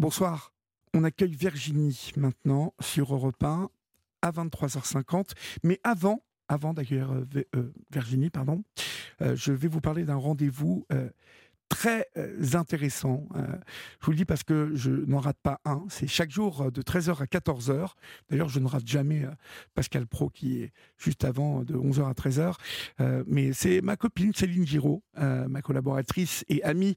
Bonsoir. On accueille Virginie maintenant sur Europe 1 à 23h50. Mais avant, avant d'accueillir euh, euh, Virginie, pardon, euh, je vais vous parler d'un rendez-vous très intéressant. je vous le dis parce que je n'en rate pas un. C'est chaque jour de 13h à 14h. D'ailleurs, je ne rate jamais Pascal Pro qui est juste avant de 11h à 13h. mais c'est ma copine Céline Giraud, ma collaboratrice et amie,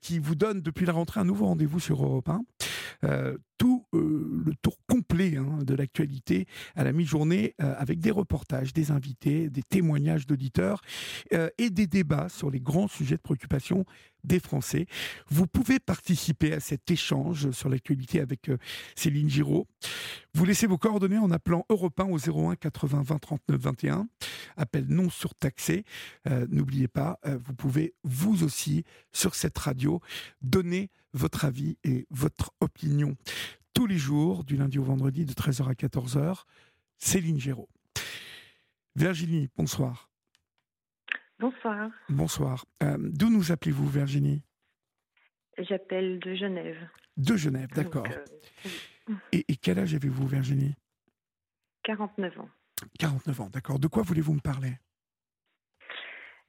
qui vous donne depuis la rentrée un nouveau rendez-vous sur Europe 1. Euh, tout euh, le tour complet hein, de l'actualité à la mi-journée euh, avec des reportages, des invités, des témoignages d'auditeurs et des débats sur les grands sujets de préoccupation des Français. Vous pouvez participer à cet échange sur l'actualité avec Céline Giraud. Vous laissez vos coordonnées en appelant Europe 1 au 01 80 20 39 21. Appel non surtaxé. N'oubliez pas, vous pouvez vous aussi sur cette radio donner votre avis et votre opinion tous les jours, du lundi au vendredi, de 13h à 14h. Céline Géraud. Virginie, bonsoir. Bonsoir. Bonsoir. Euh, d'où nous appelez-vous, Virginie? J'appelle de Genève. De Genève, d'accord. Euh, et, quel âge avez-vous, Virginie? 49 ans. 49 ans, d'accord. De quoi voulez-vous me parler?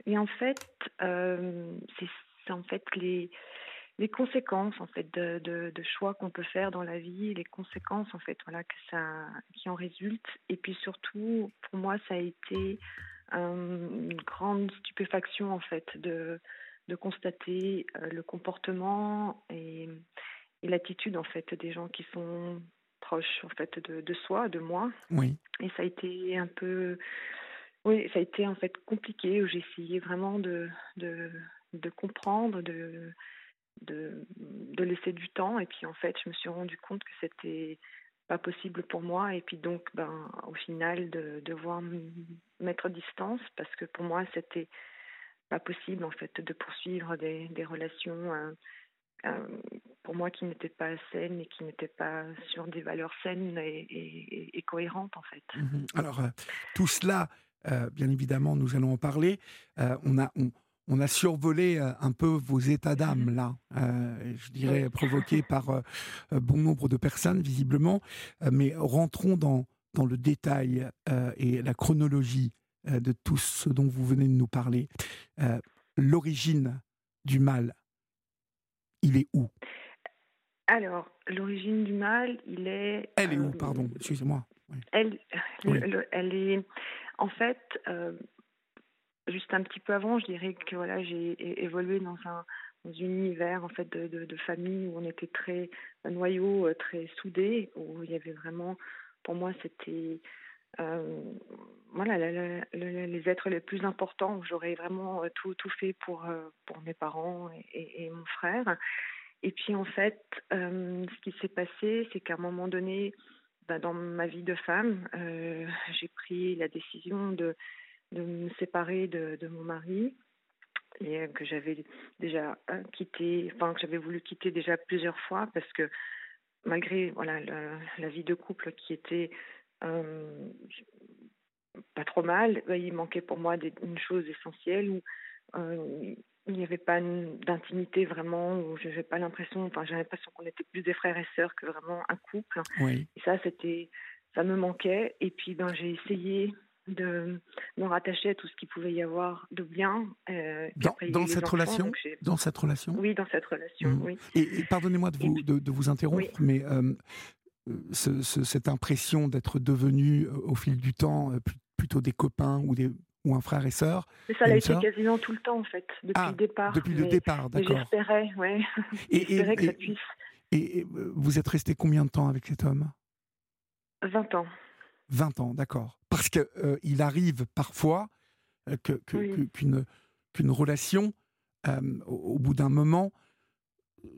Et en fait, euh, c'est en fait les, les conséquences en fait de, de, choix qu'on peut faire dans la vie, les conséquences en fait voilà que ça qui en résultent et puis surtout pour moi ça a été une grande stupéfaction en fait de de constater euh, le comportement et, et l'attitude en fait des gens qui sont proches en fait de, de soi, de moi. Oui. Et ça a été un peu oui, ça a été en fait compliqué où j'ai essayé vraiment de, de, de comprendre, de, de, laisser du temps. Et puis en fait, je me suis rendu compte que c'était pas possible pour moi. Et puis donc, ben, au final, de devoir mettre distance parce que pour moi, c'était pas possible en fait de poursuivre des, relations. Euh, euh, pour moi qui n'étaient pas saines et qui n'étaient pas sur des valeurs saines et, cohérentes en fait. Mhm. Alors euh, tout cela, bien évidemment, nous allons en parler. on a on a survolé euh, un peu vos états d'âme là, euh, je dirais provoqués par euh, bon nombre de personnes visiblement, mais rentrons dans, dans le détail et la chronologie de tout ce dont vous venez de nous parler. L'origine du mal, il est où? Alors, l'origine du mal, il est... Elle est où, pardon, excusez-moi. Elle, elle est... En fait, juste un petit peu avant, je dirais que voilà, j'ai évolué dans un, univers en fait de, famille où on était très un noyau euh, très soudé, où il y avait vraiment, pour moi, c'était euh, voilà les êtres les plus importants. J'aurais vraiment euh, tout tout fait pour pour mes parents et, et, mon frère. Et puis en fait, ce qui s'est passé, c'est qu'à un moment donné, bah, dans ma vie de femme, j'ai pris la décision de de me séparer de, de mon mari et euh, que j'avais déjà euh, quitté, enfin que j'avais voulu quitter déjà plusieurs fois parce que malgré voilà la, vie de couple qui était euh, pas trop mal, bah, il manquait pour moi des, une chose essentielle où il n'y avait pas d'intimité vraiment, où je n'avais pas l'impression, enfin j'avais l'impression qu'on était plus des frères et sœurs que vraiment un couple. Oui. Et ça c'était, ça me manquait. Et puis ben j'ai essayé de me rattacher à tout ce qu'il pouvait y avoir de bien. Euh, dans, cette relation Dans cette relation Oui, dans cette relation, mmh. oui. Et, pardonnez-moi de vous, de, vous interrompre, mais euh, ce, cette impression d'être devenu euh, au fil du temps plutôt des copains ou, des, ou un frère et sœur. ça l'a été quasiment tout le temps, en fait, depuis ah, le départ. Depuis le départ, d'accord. J'espérais, oui. J'espérais que ça puisse. Et vous êtes resté combien de temps avec cet homme? 20 ans. 20 ans, d'accord. Parce qu'il euh, il arrive parfois euh, qu'une qu'une relation, euh, au, bout d'un moment,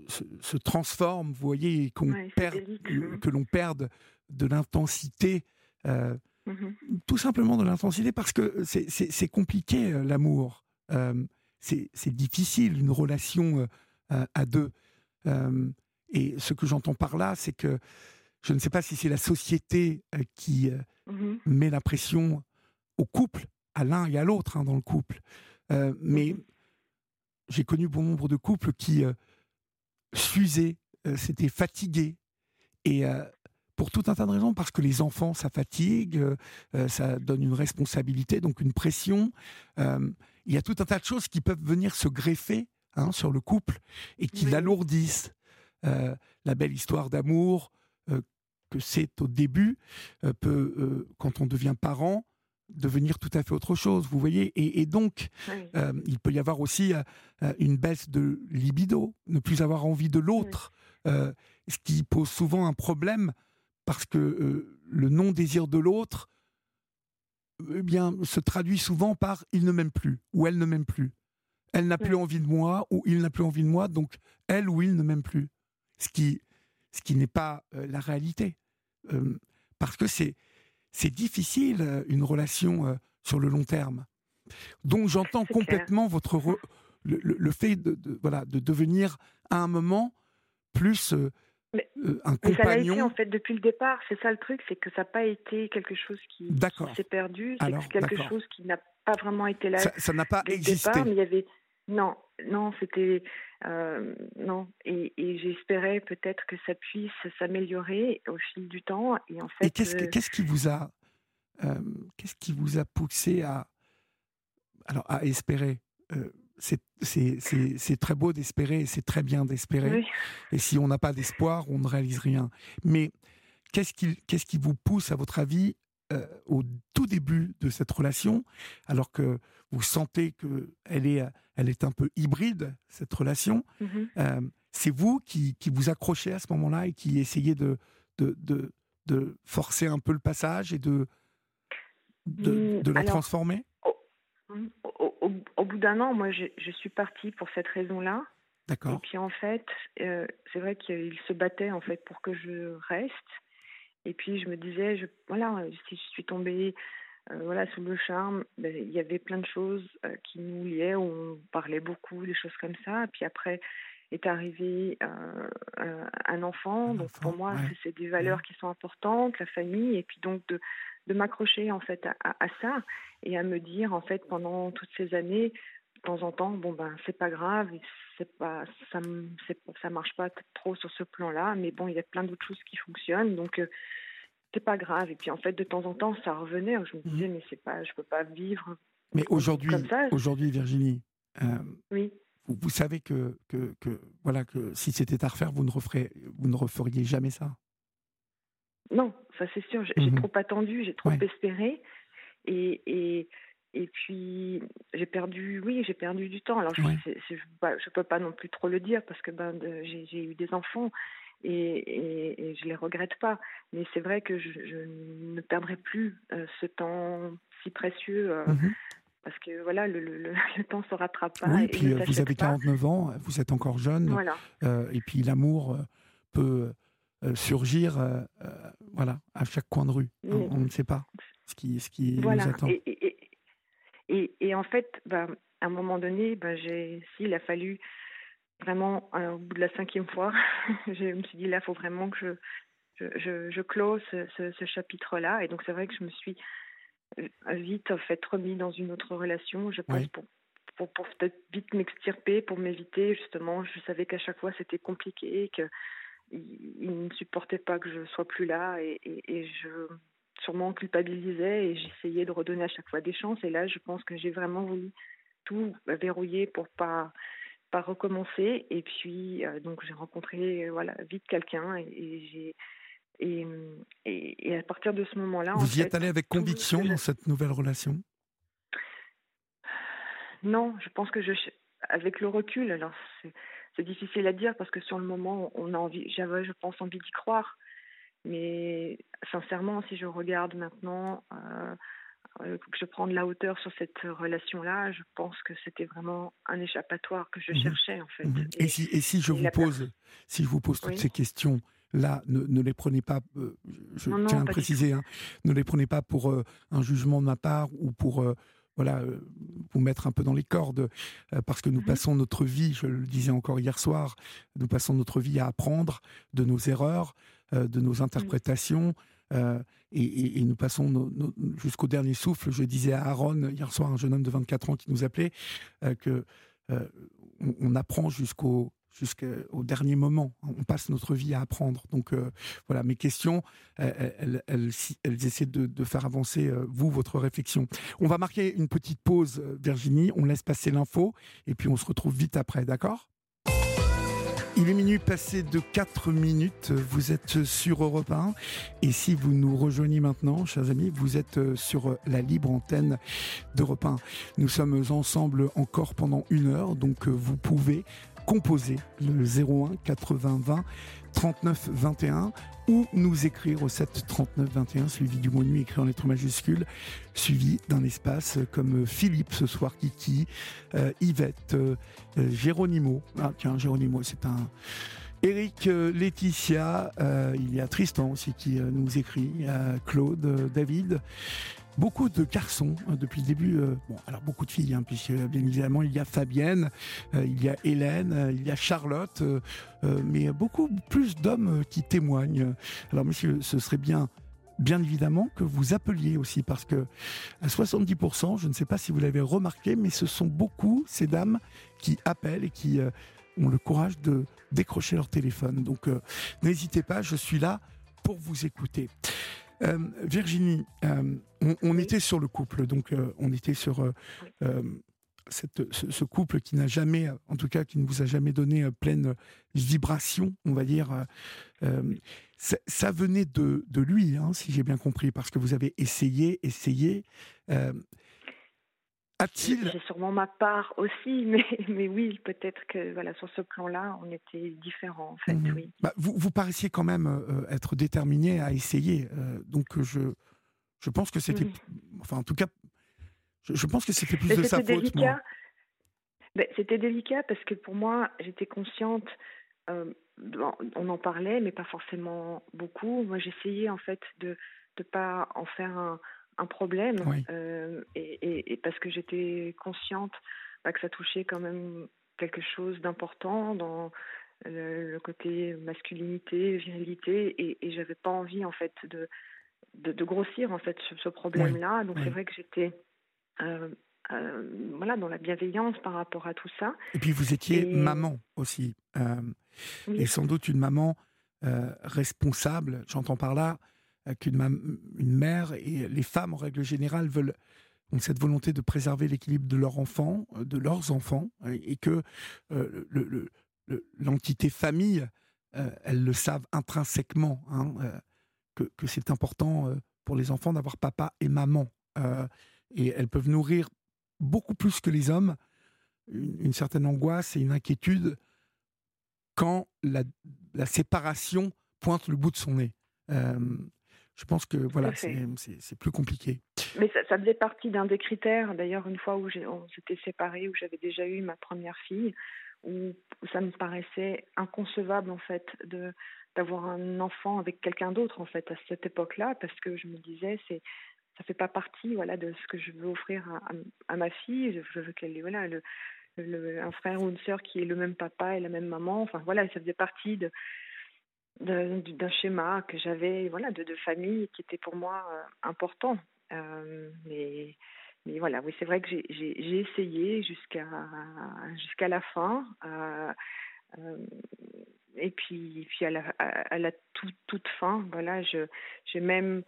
se, transforme, vous voyez, qu'on perd, que, l'on perde de l'intensité, mmh tout simplement de l'intensité, parce que c'est compliqué l'amour. c'est difficile une relation à deux. et ce que j'entends par là, c'est que je ne sais pas si c'est la société euh, qui euh, mmh met la pression au couple, à l'un et à l'autre hein, dans le couple. Euh, mais mmh j'ai connu bon nombre de couples qui s'usaient c'était fatigué. Et pour tout un tas de raisons, parce que les enfants, ça fatigue, ça donne une responsabilité, donc une pression. il y a tout un tas de choses qui peuvent venir se greffer hein, sur le couple et qui l'alourdissent. la belle histoire d'amour que c'est au début peut, quand on devient parent, devenir tout à fait autre chose, vous voyez. Et, donc, euh, il peut y avoir aussi euh, euh, une baisse de libido, ne plus avoir envie de l'autre, ce qui pose souvent un problème parce que le non-désir de l'autre eh bien, se traduit souvent par il ne m'aime plus ou elle ne m'aime plus. Elle n'a plus envie de moi ou il n'a plus envie de moi, donc elle ou il ne m'aime plus. Ce qui, ce qui n'est pas la réalité. parce que c'est c'est difficile euh, une relation euh, sur le long terme. Donc j'entends complètement votre le, fait de, voilà de devenir à un moment plus euh, un compagnon. Mais ça l'a été en fait depuis le départ. C'est ça le truc, c'est que ça n'a pas été quelque chose qui, s'est perdu. C'est quelque chose qui n'a pas vraiment été là. Ça n'a pas existé. Départ, mais il y avait non, non, c'était euh, non, et, j'espérais peut-être que ça puisse s'améliorer au fil du temps. Et en fait, qu'est-ce, euh, qu'est-ce qui vous a, euh, qu'est-ce qui vous a poussé à, alors à espérer c'est, c'est, c'est, très beau d'espérer, c'est très bien d'espérer. Et si on n'a pas d'espoir, on ne réalise rien. Mais qu'est-ce qui, qu'est-ce qui vous pousse, à votre avis, au tout début de cette relation, alors que vous sentez qu'elle est, elle est un peu hybride, cette relation. Mm-hmm. Euh, c'est vous qui, qui, vous accrochez à ce moment-là et qui essayez de, de, de, de, forcer un peu le passage et de, de, mm, la transformer? au, bout d'un an, moi, je, je, suis partie pour cette raison-là. D'accord. Et puis en fait, euh, c'est vrai qu'il se battait en fait pour que je reste. Et puis je me disais, je, voilà, si je suis tombée euh, voilà, sous le charme, ben, il y avait plein de choses euh, qui nous liaient, on parlait beaucoup, des choses comme ça. Et puis après est arrivé euh, un enfant. donc pour moi, c'est des valeurs qui sont importantes, la famille, et puis donc de, de m'accrocher en fait à, à, ça et à me dire en fait pendant toutes ces années, temps en temps, bon ben c'est pas grave, c'est pas ça, ça marche pas trop sur ce plan-là, mais bon il y a plein d'autres choses qui fonctionnent, donc c'est pas grave. Et puis en fait, de temps en temps, ça revenait. Je me mmh. disais, mais c'est pas, je peux pas vivre. Mais aujourd'hui, aujourd'hui, Virginie, euh, oui. vous, savez que, que, que, voilà, que si c'était à refaire, vous ne, referez, vous ne referiez jamais ça? Non, ça c'est sûr. J'ai mmh trop attendu, j'ai trop espéré. Et, et, et puis, j'ai perdu, oui, j'ai perdu du temps. Alors, je ne peux pas non plus trop le dire parce que ben, j'ai eu des enfants et, et, je les regrette pas. Mais c'est vrai que je, ne perdrai plus euh, ce temps si précieux. Euh, mhm. Parce que voilà, le, le, le, temps se rattrape pas. Oui, et puis euh, vous avez 49 ans, vous êtes encore jeune. Voilà. et puis l'amour peut surgir voilà, à chaque coin de rue. On, ne sait pas ce qui, ce qui nous attend. Et, et, et, en fait, bah, à un moment donné, bah, s'il a fallu vraiment, euh, au bout de la cinquième fois, je me suis dit là, il faut vraiment que je, je, je, close ce, ce, chapitre-là. Et donc, c'est vrai que je me suis vite en fait remis dans une autre relation, je pense, pour, pour, pour peut-être vite m'extirper, pour m'éviter justement. Je savais qu'à chaque fois c'était compliqué, que il, ne supportait pas que je sois plus là, et, et, et je sûrement culpabilisais et j'essayais de redonner à chaque fois des chances. Et là, je pense que j'ai vraiment voulu tout verrouiller pour pas pas recommencer. Et puis, euh, donc, j'ai rencontré euh, voilà, vite quelqu'un et, j'ai. Et, et, à partir de ce moment-là. Vous y êtes allé avec conviction dans cette nouvelle relation? Non, je pense que je. Avec le recul, alors c'est difficile à dire parce que sur le moment, on a envie, j'avais, je pense, envie d'y croire. Mais sincèrement, si je regarde maintenant, euh, euh, que je prends de la hauteur sur cette relation-là, je pense que c'était vraiment un échappatoire que je mhm. cherchais en fait. Mhm. Et, si, et si je vous pose, si je vous pose toutes ces questions, là, ne, ne, les prenez pas, euh, je tiens à préciser, hein, ne les prenez pas pour euh, un jugement de ma part ou pour voilà, vous mettre un peu dans les cordes, parce que nous mhm. passons notre vie, je le disais encore hier soir, nous passons notre vie à apprendre de nos erreurs, de nos interprétations. Euh, et, nous passons jusqu'au dernier souffle. Je disais à Aaron hier soir, un jeune homme de 24 ans qui nous appelait, euh, que euh, on, apprend jusqu'au jusqu'au dernier moment. On passe notre vie à apprendre. Donc euh, voilà, mes questions, elles, essaient de, faire avancer, euh, vous, votre réflexion. On va marquer une petite pause, euh, Virginie, on laisse passer l'info, et puis on se retrouve vite après, d'accord? Il est minuit passé de 4 minutes, vous êtes sur Europe 1 et si vous nous rejoignez maintenant, chers amis, vous êtes sur la libre antenne d'Europe 1. Nous sommes ensemble encore pendant une heure, donc vous pouvez composer le 01 80 20 39 21 ou nous écrire au 7 39 21 suivi du mot nuit écrit en lettres majuscules suivi d'un espace comme Philippe ce soir Kiki euh, Yvette euh, euh, Géronimo. Ah tiens Géronimo c'est un Eric, Laetitia, il y a Tristan aussi qui nous écrit, Claude, David, beaucoup de garçons hein, depuis le début. Euh, alors beaucoup de filles, hein, puisque bien évidemment il y a Fabienne, euh, il y a Hélène, euh, il y a Charlotte, mais beaucoup plus d'hommes qui témoignent. Alors monsieur, ce serait bien bien évidemment que vous appeliez aussi parce que à 70%, je ne sais pas si vous l'avez remarqué, mais ce sont beaucoup ces dames qui appellent et qui ont le courage de décrocher leur téléphone. Donc n'hésitez pas, je suis là pour vous écouter. Euh, Virginie, euh, on, était sur le couple, donc euh, on était sur cette, ce, couple qui n'a jamais, en tout cas, qui ne vous a jamais donné pleine vibration, on va dire. Ça, venait de, de lui, hein, si j'ai bien compris, parce que vous avez essayé, essayé. C'est sûrement ma part aussi, mais, mais oui, peut-être que voilà, sur ce plan-là, on était différents, en fait, mhm. oui. Bah, vous, vous paraissiez quand même euh, être déterminé à essayer, euh, donc je, je pense que c'était, enfin en tout cas, je, pense que c'était plus de sa faute. Délicat. Ben, c'était délicat parce que pour moi, j'étais consciente, euh, on en parlait, mais pas forcément beaucoup. Moi, j'essayais en fait de ne pas en faire un un problème euh, et, et, parce que j'étais consciente bah, que ça touchait quand même quelque chose d'important dans le, côté masculinité, virilité et, et j'avais pas envie en fait de, de, grossir en fait ce, problème-là. Donc c'est vrai que j'étais euh, euh, voilà dans la bienveillance par rapport à tout ça. Et puis vous étiez maman aussi et sans doute une maman responsable. J'entends par là qu'une une mère et les femmes en règle générale veulent cette volonté de préserver l'équilibre de leurs enfants, euh, de leurs enfants, et que euh, l'entité famille, euh, elles le savent intrinsèquement, hein, que, c'est important pour les enfants d'avoir papa et maman. et elles peuvent nourrir beaucoup plus que les hommes une, certaine angoisse et une inquiétude quand la, séparation pointe le bout de son nez. Je pense que voilà, c'est plus compliqué. Mais ça, faisait partie d'un des critères. D'ailleurs, une fois où on s'était séparés, où j'avais déjà eu ma première fille, où ça me paraissait inconcevable en fait de d'avoir un enfant avec quelqu'un d'autre en fait à cette époque-là, parce que je me disais c'est ça fait pas partie voilà de ce que je veux offrir à, à, ma fille. Je veux qu'elle ait voilà le, le, un frère ou une sœur qui ait le même papa et la même maman. Enfin voilà, ça faisait partie de d'un schéma que j'avais voilà de, de, famille qui était pour moi euh, important. Euh, mais mais voilà oui c'est vrai que j'ai essayé jusqu'à jusqu'à la fin euh, et puis puis à la à, la toute, toute fin voilà j'ai même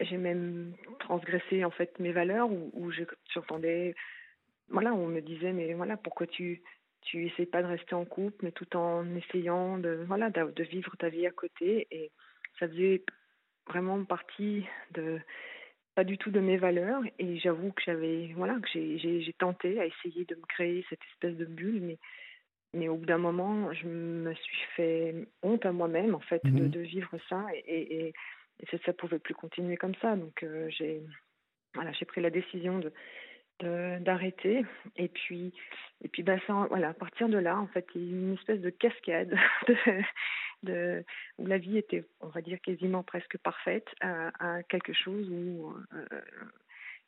j'ai même transgressé en fait mes valeurs où, où j'entendais voilà on me disait mais voilà pourquoi tu tu essayes pas de rester en couple, mais tout en essayant de voilà de, vivre ta vie à côté. Et ça faisait vraiment partie de pas du tout de mes valeurs. Et j'avoue que j'avais voilà que j'ai tenté à essayer de me créer cette espèce de bulle, mais mais au bout d'un moment, je me suis fait honte à moi-même en fait de, mmh de, vivre ça et, et, et ça, ça pouvait plus continuer comme ça. Donc euh, j'ai voilà j'ai pris la décision de d'arrêter. Et puis et puis bah ça voilà à partir de là en fait il y a une espèce de cascade de, de où la vie était on va dire quasiment presque parfaite à, quelque chose où euh,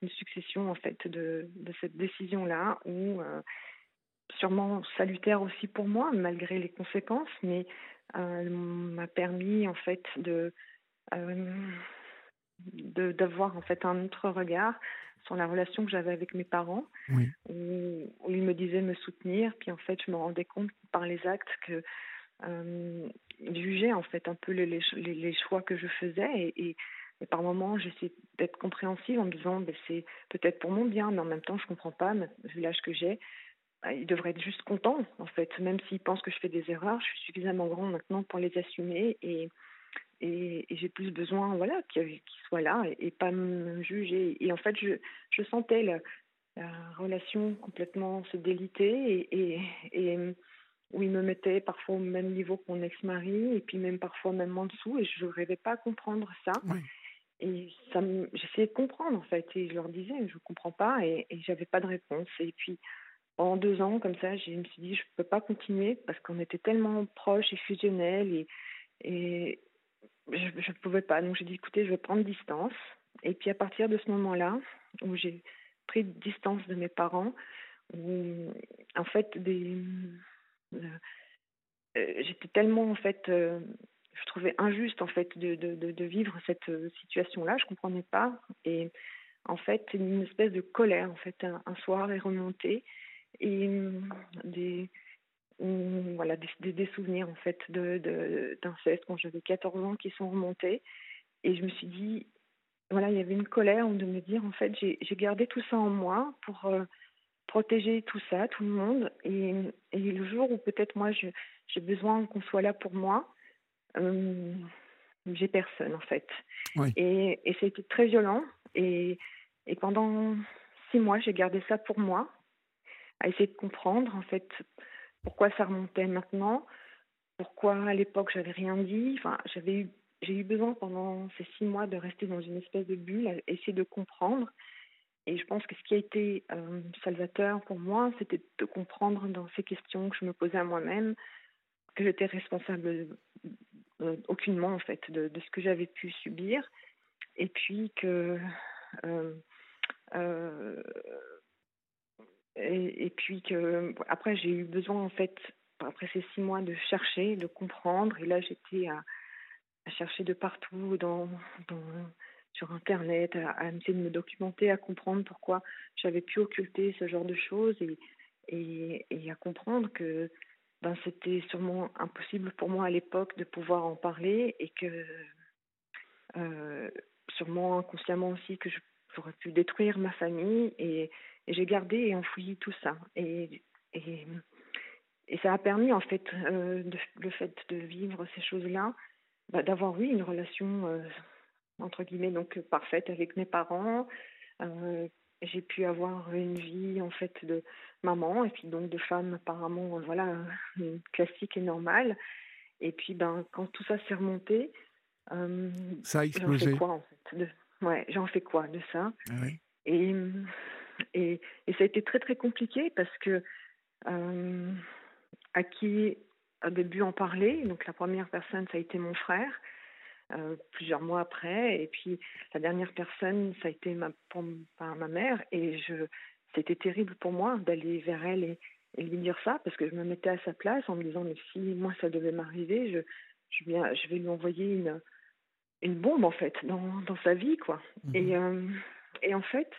une succession en fait de cette décision là où euh, sûrement salutaire aussi pour moi malgré les conséquences mais euh, m'a permis en fait de d'avoir en fait un autre regard sur la relation que j'avais avec mes parents, où, ils me disaient me soutenir, puis en fait je me rendais compte par les actes que euh, ils jugeaient en fait un peu les, les, les choix que je faisais. Et, et, par moments j'essayais d'être compréhensive en me disant ben, c'est peut-être pour mon bien, mais en même temps je comprends pas vu l'âge que j'ai. Bah, ils devraient être juste contents, en fait, même s'ils pensent que je fais des erreurs, je suis suffisamment grande maintenant pour les assumer. Et, et, j'ai plus besoin voilà qu'ils soient là et, pas me juger. Et en fait je, je sentais la, relation complètement se déliter et, et, où il me mettait parfois au même niveau que mon ex-mari et puis même parfois même en dessous et je ne rêvais pas à comprendre ça. Et ça j'essayais de comprendre en fait et je leur disais je ne comprends pas et, et j'avais pas de réponse. Et puis pendant deux ans comme ça je me suis dit je peux pas continuer parce qu'on était tellement proches et fusionnels et, et, je ne pouvais pas. Donc j'ai dit, écoutez, je vais prendre distance. Et puis à partir de ce moment-là, où j'ai pris distance de mes parents, où en fait, euh, euh, j'étais tellement en fait, euh, je trouvais injuste en fait de, de, de, vivre cette situation-là. Je comprenais pas. Et en fait, une espèce de colère en fait un, un soir est remontée et des voilà des, des, souvenirs en fait de d'inceste quand j'avais 14 ans qui sont remontés. Et je me suis dit voilà il y avait une colère de me dire en fait j'ai gardé tout ça en moi pour euh, protéger tout ça tout le monde. Et, et le jour où peut-être moi j'ai besoin qu'on soit là pour moi euh, j'ai personne en fait. Et et ça a été très violent. Et et pendant six mois j'ai gardé ça pour moi à essayer de comprendre en fait pourquoi ça remontait maintenant, pourquoi à l'époque j'avais rien dit. Enfin, j'avais eu, j'ai eu besoin pendant ces six mois de rester dans une espèce de bulle, essayer de comprendre. Et je pense que ce qui a été euh, salvateur pour moi, c'était de comprendre dans ces questions que je me posais à moi-même que j'étais responsable euh, aucunement en fait de, de ce que j'avais pu subir, et puis que euh, et, puis que après j'ai eu besoin en fait après ces six mois de chercher, de comprendre. Et là j'étais à, chercher de partout sur internet, à, essayer de me documenter, à comprendre pourquoi j'avais pu occulter ce genre de choses et, et, à comprendre que ben, c'était sûrement impossible pour moi à l'époque de pouvoir en parler et que euh, sûrement inconsciemment aussi que j'aurais pu détruire ma famille et, et j'ai gardé et enfoui tout ça. Et, et, et ça a permis, en fait, euh, le fait de vivre ces choses-là, bah, d'avoir, oui, une relation, euh, entre guillemets, donc parfaite avec mes parents. Euh, j'ai pu avoir une vie, en fait, de maman et puis donc de femme apparemment, voilà, classique et normale. Et puis, ben, quand tout ça s'est remonté, ça a explosé. J'en fais quoi, en fait de... Ouais, j'en fais quoi de ça? Ah oui. Et et, et, ça a été très très compliqué parce que euh, à qui a début en parler, donc la première personne ça a été mon frère, euh, plusieurs mois après, et puis la dernière personne ça a été ma, pour, ma mère, et je c'était terrible pour moi d'aller vers elle et, et, lui dire ça parce que je me mettais à sa place en me disant mais si moi ça devait m'arriver, je je, viens, je vais lui envoyer une une bombe en fait dans, dans sa vie quoi. Mmh. Et, euh, et en fait,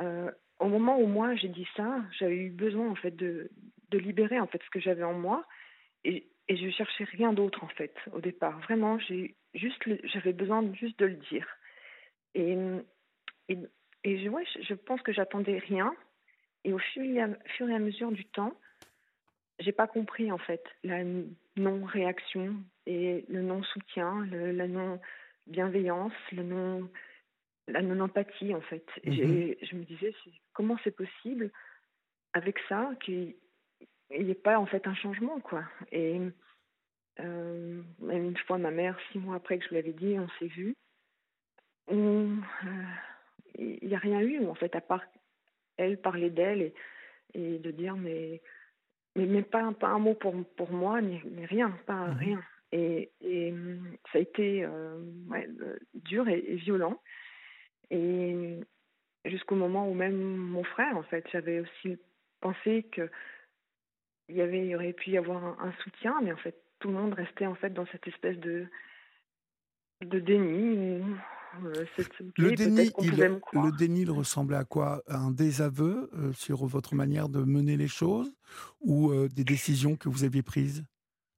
euh, au moment où moi j'ai dit ça, j'avais eu besoin en fait de, de libérer en fait ce que j'avais en moi et, et je cherchais rien d'autre en fait au départ. Vraiment, j'ai juste j'avais besoin juste de le dire. Et et, et je, je pense que j'attendais rien. Et au fur et, à, fur et à mesure du temps, j'ai pas compris en fait la non réaction et le non soutien, le, la non bienveillance, le non la non-empathie, en fait. Mmh je me disais, comment c'est possible avec ça qu'il n'y ait pas, en fait, un changement, quoi. Et euh, même une fois, ma mère, six mois après que je l'avais dit, on s'est vu. Euh, il n'y a rien eu, en fait, à part elle parler d'elle et, et, de dire, mais, mais, mais pas, pas, un mot pour, pour moi, ni, rien, pas mmh rien. Et, et, ça a été euh, ouais, dur et, et violent. Et jusqu'au moment où même mon frère, en fait, j'avais aussi pensé que il y avait, il y aurait pu y avoir un, soutien, mais en fait, tout le monde restait en fait dans cette espèce de de déni. le, déni il, le déni, il ressemblait à quoi? À un désaveu sur votre manière de mener les choses ou des décisions que vous aviez prises?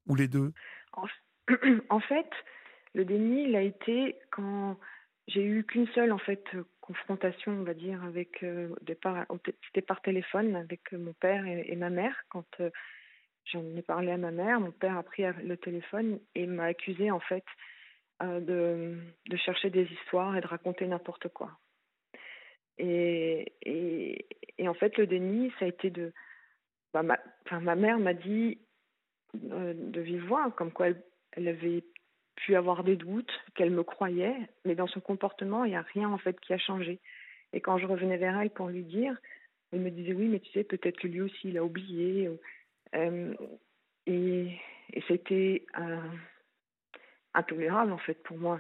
Ou les deux? En, fait, le déni, il a été quand j'ai eu qu'une seule en fait confrontation, on va dire, avec euh, c'était par téléphone avec mon père et, ma mère. Quand euh, j'en ai parlé à ma mère, mon père a pris le téléphone et m'a accusé en fait euh, de, chercher des histoires et de raconter n'importe quoi. Et, en fait, le déni, ça a été de. Bah, ma, ma mère m'a dit de vive voix, comme quoi elle, elle avait pu avoir des doutes, qu'elle me croyait, mais dans son comportement, il n'y a rien en fait qui a changé. Et quand je revenais vers elle pour lui dire, elle me disait oui, mais tu sais, peut-être que lui aussi, il a oublié. Euh, et, et c'était intolérable en fait pour moi.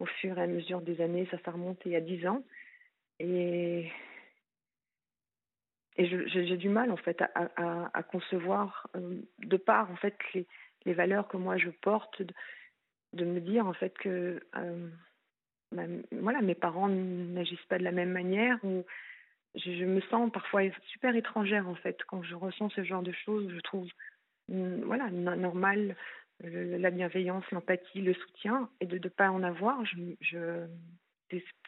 Au fur et à mesure des années, ça s'est remonté a dix ans. Et, j'ai du mal en fait à, à, à concevoir, euh, de part en fait les valeurs que moi je porte, de me dire en fait que euh, voilà, mes parents n'agissent pas de la même manière ou je, me sens parfois super étrangère en fait quand je ressens ce genre de choses. Je trouve mm, voilà normal la bienveillance, l'empathie, le soutien et de ne pas en avoir, je, je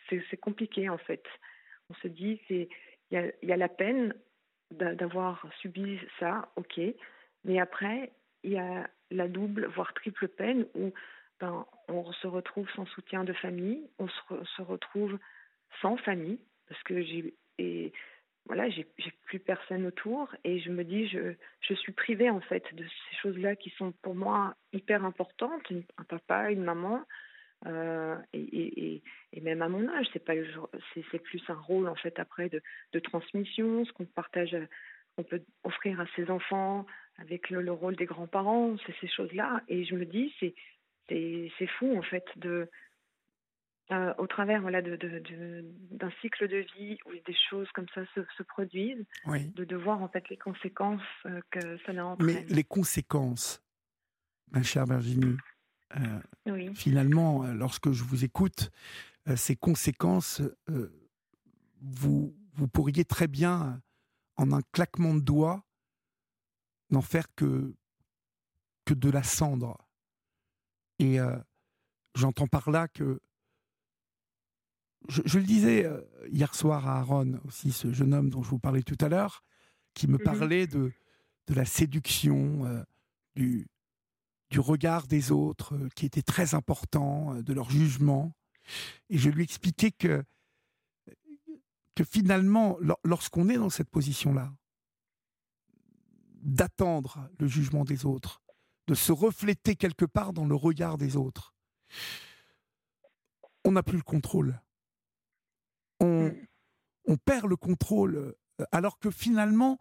c'est compliqué en fait. On se dit c'est il y y a la peine d'avoir subi ça, ok, mais après il y a la double voire triple peine où ben, on se retrouve sans soutien de famille, on se, retrouve sans famille, parce que j'ai voilà, plus personne autour et je me dis je, je suis privée en fait de ces choses-là qui sont pour moi hyper importantes, un papa, une maman, euh, et, même à mon âge, c'est plus un rôle en fait après de, de transmission, ce qu'on partage, on peut offrir à ses enfants avec le, le rôle des grands-parents, c'est ces choses-là. Et je me dis c'est c'est fou en fait de euh, au travers voilà de, d'un cycle de vie où des choses comme ça se, se produisent, de, de voir en fait les conséquences euh, que ça a Mais les conséquences, ma chère Virginie, euh, finalement, lorsque je vous écoute, ces conséquences, vous, vous pourriez très bien, en un claquement de doigts, n'en faire que, que de la cendre. Et euh, j'entends par là que. Je, le disais euh, hier soir à Aaron, aussi, ce jeune homme dont je vous parlais tout à l'heure, qui me mmh parlait de, de la séduction, euh, du, du regard des autres, qui était très important, de leur jugement. Et je lui expliquais que, que finalement, lorsqu'on est dans cette position-là, d'attendre le jugement des autres, de se refléter quelque part dans le regard des autres. On n'a plus le contrôle. On, mm. on perd le contrôle, euh, alors que finalement,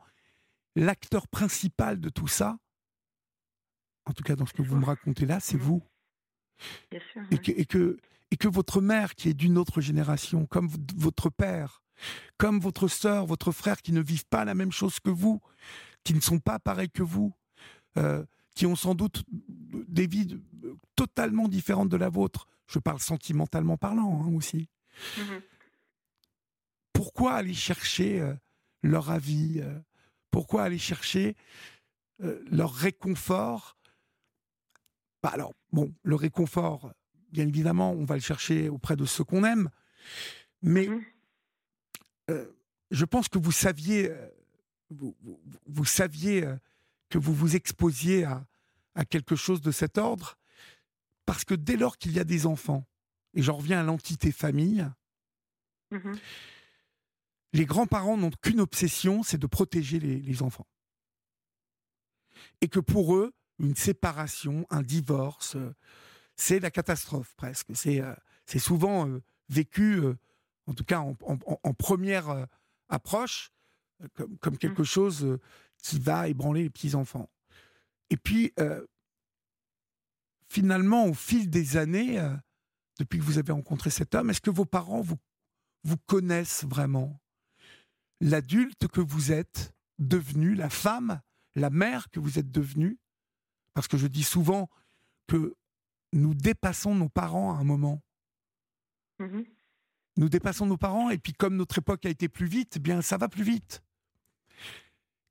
l'acteur principal de tout ça, en tout cas dans ce que vous me racontez là, c'est vous. et, que, et, que, et que votre mère, qui est d'une autre génération, comme votre père, comme votre sœur, votre frère, qui ne vivent pas la même chose que vous, qui ne sont pas pareils que vous, euh, qui ont sans doute des vies totalement différentes de la vôtre. Je parle sentimentalement parlant hein, aussi. Mm-hmm. Pourquoi aller chercher euh, leur avis euh, Pourquoi aller chercher euh, leur réconfort? Bah Alors, bon, le réconfort, bien évidemment, on va le chercher auprès de ceux qu'on aime, mais mm-hmm. je pense que vous saviez, vous, vous saviez que vous vous exposiez à, à quelque chose de cet ordre, parce que dès lors qu'il y a des enfants, et j'en reviens à l'entité famille, mmh les grands-parents n'ont qu'une obsession, c'est de protéger les, enfants. Et que pour eux, une séparation, un divorce, c'est la catastrophe presque. C'est euh, souvent euh, vécu, euh, en tout cas en, première approche, comme, comme, quelque mmh. chose qui va ébranler les petits-enfants. Et puis, euh, finalement, au fil des années, euh, depuis que vous avez rencontré cet homme, est-ce que vos parents vous, vous connaissent vraiment? L'adulte que vous êtes devenu, la femme, la mère que vous êtes devenue? Parce que je dis souvent que nous dépassons nos parents à un moment. Mhm. Nous dépassons nos parents et puis comme notre époque a été plus vite, eh bien ça va plus vite.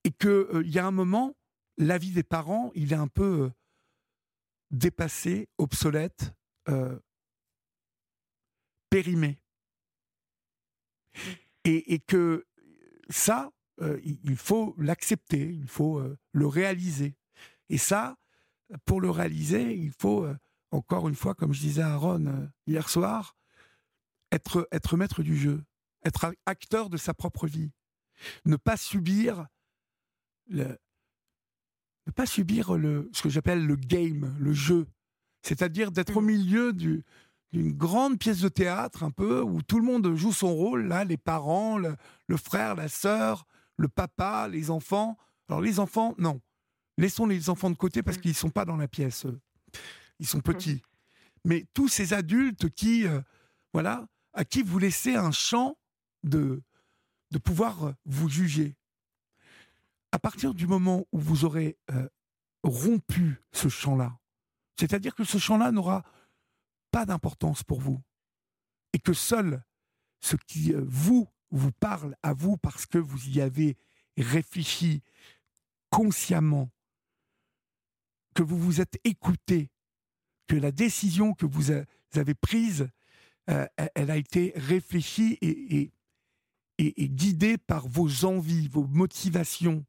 Et qu'il euh, y a un moment, la vie des parents, il est un peu euh, dépassé, obsolète, euh, périmé. Et, que ça, il faut l'accepter, il faut le réaliser. Et ça, pour le réaliser, il faut, encore une fois, comme je disais à Aaron hier soir, être, être maître du jeu, être acteur de sa propre vie, ne pas subir le, ne pas subir le, ce que j'appelle le game, le jeu, c'est-à-dire d'être au mmh. milieu du, d'une grande pièce de théâtre un peu où tout le monde joue son rôle, là, les parents, le, frère, la sœur, le papa, les enfants. Alors les enfants, non. Laissons les enfants de côté parce mmh. qu'ils ne sont pas dans la pièce. Ils sont mmh. petits. Mais tous ces adultes qui, euh, voilà, à qui vous laissez un champ de, de pouvoir euh, vous juger. À partir du moment où vous aurez euh, rompu ce champ-là, c'est-à-dire que ce champ-là n'aura pas d'importance pour vous, et que seul ce qui euh, vous parle à vous parce que vous y avez réfléchi consciemment, que vous vous êtes écouté, que la décision que vous avez prise euh, elle a été réfléchie et, guidée par vos envies, vos motivations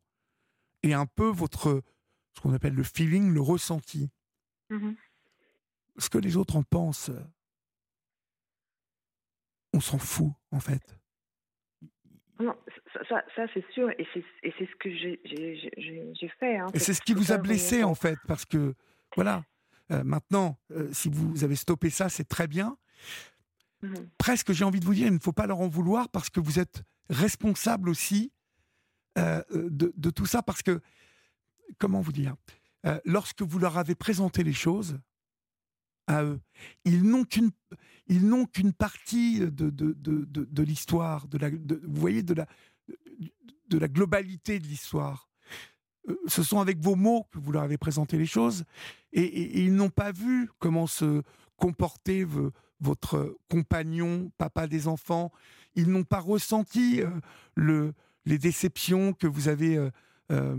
et un peu votre, ce qu'on appelle le feeling, le ressenti. Mm-hmm. Ce que les autres en pensent, on s'en fout en fait. Non, ça, ça, c'est sûr, et c'est ce que j'ai fait. Hein, et c'est ce qui vous a blessé en fait, parce que voilà, euh, maintenant, euh, si vous avez stoppé ça, c'est très bien. Mhm. Presque, j'ai envie de vous dire, il ne faut pas leur en vouloir parce que vous êtes responsable aussi euh, de, tout ça. Parce que, comment vous dire, euh, lorsque vous leur avez présenté les choses à eux, ils n'ont qu'une partie de, de, de, l'histoire, de la, vous voyez, de la, de la globalité de l'histoire. Euh, ce sont avec vos mots que vous leur avez présenté les choses, et, ils n'ont pas vu comment se comporter votre compagnon, papa des enfants, ils n'ont pas ressenti euh, le, les déceptions que vous avez euh, euh,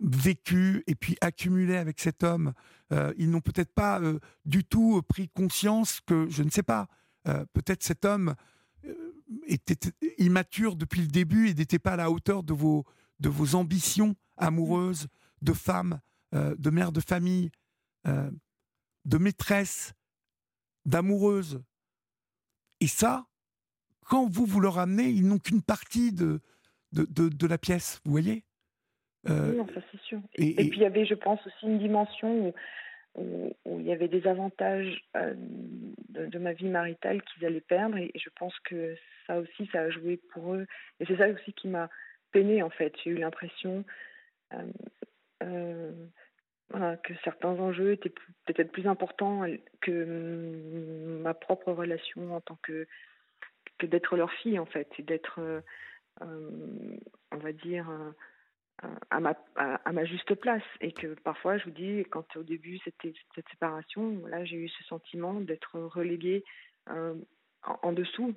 vécues et puis accumulées avec cet homme. ils n'ont peut-être pas du tout pris conscience que, je ne sais pas, peut-être cet homme était immature depuis le début et n'était pas à la hauteur de vos, de vos ambitions amoureuses, de femme, de mère de famille, de maîtresse d'amoureuse. Et ça, quand vous vous le ramenez, ils n'ont qu'une partie de, de, la pièce, vous voyez? Euh, ça c'est sûr. Et, puis il y avait, je pense, aussi une dimension où, où, il y avait des avantages euh, de, ma vie maritale qu'ils allaient perdre. Et, je pense que ça aussi, ça a joué pour eux. Et c'est ça aussi qui m'a peiné, en fait. J'ai eu l'impression. Euh, que certains enjeux étaient peut-être plus importants que mm, ma propre relation en tant que, que d'être leur fille, en fait, et d'être, euh, euh, on va dire, euh, à, ma, juste place. Et que parfois, je vous dis, quand au début, c'était cette séparation, là, j'ai eu ce sentiment d'être reléguée en, dessous.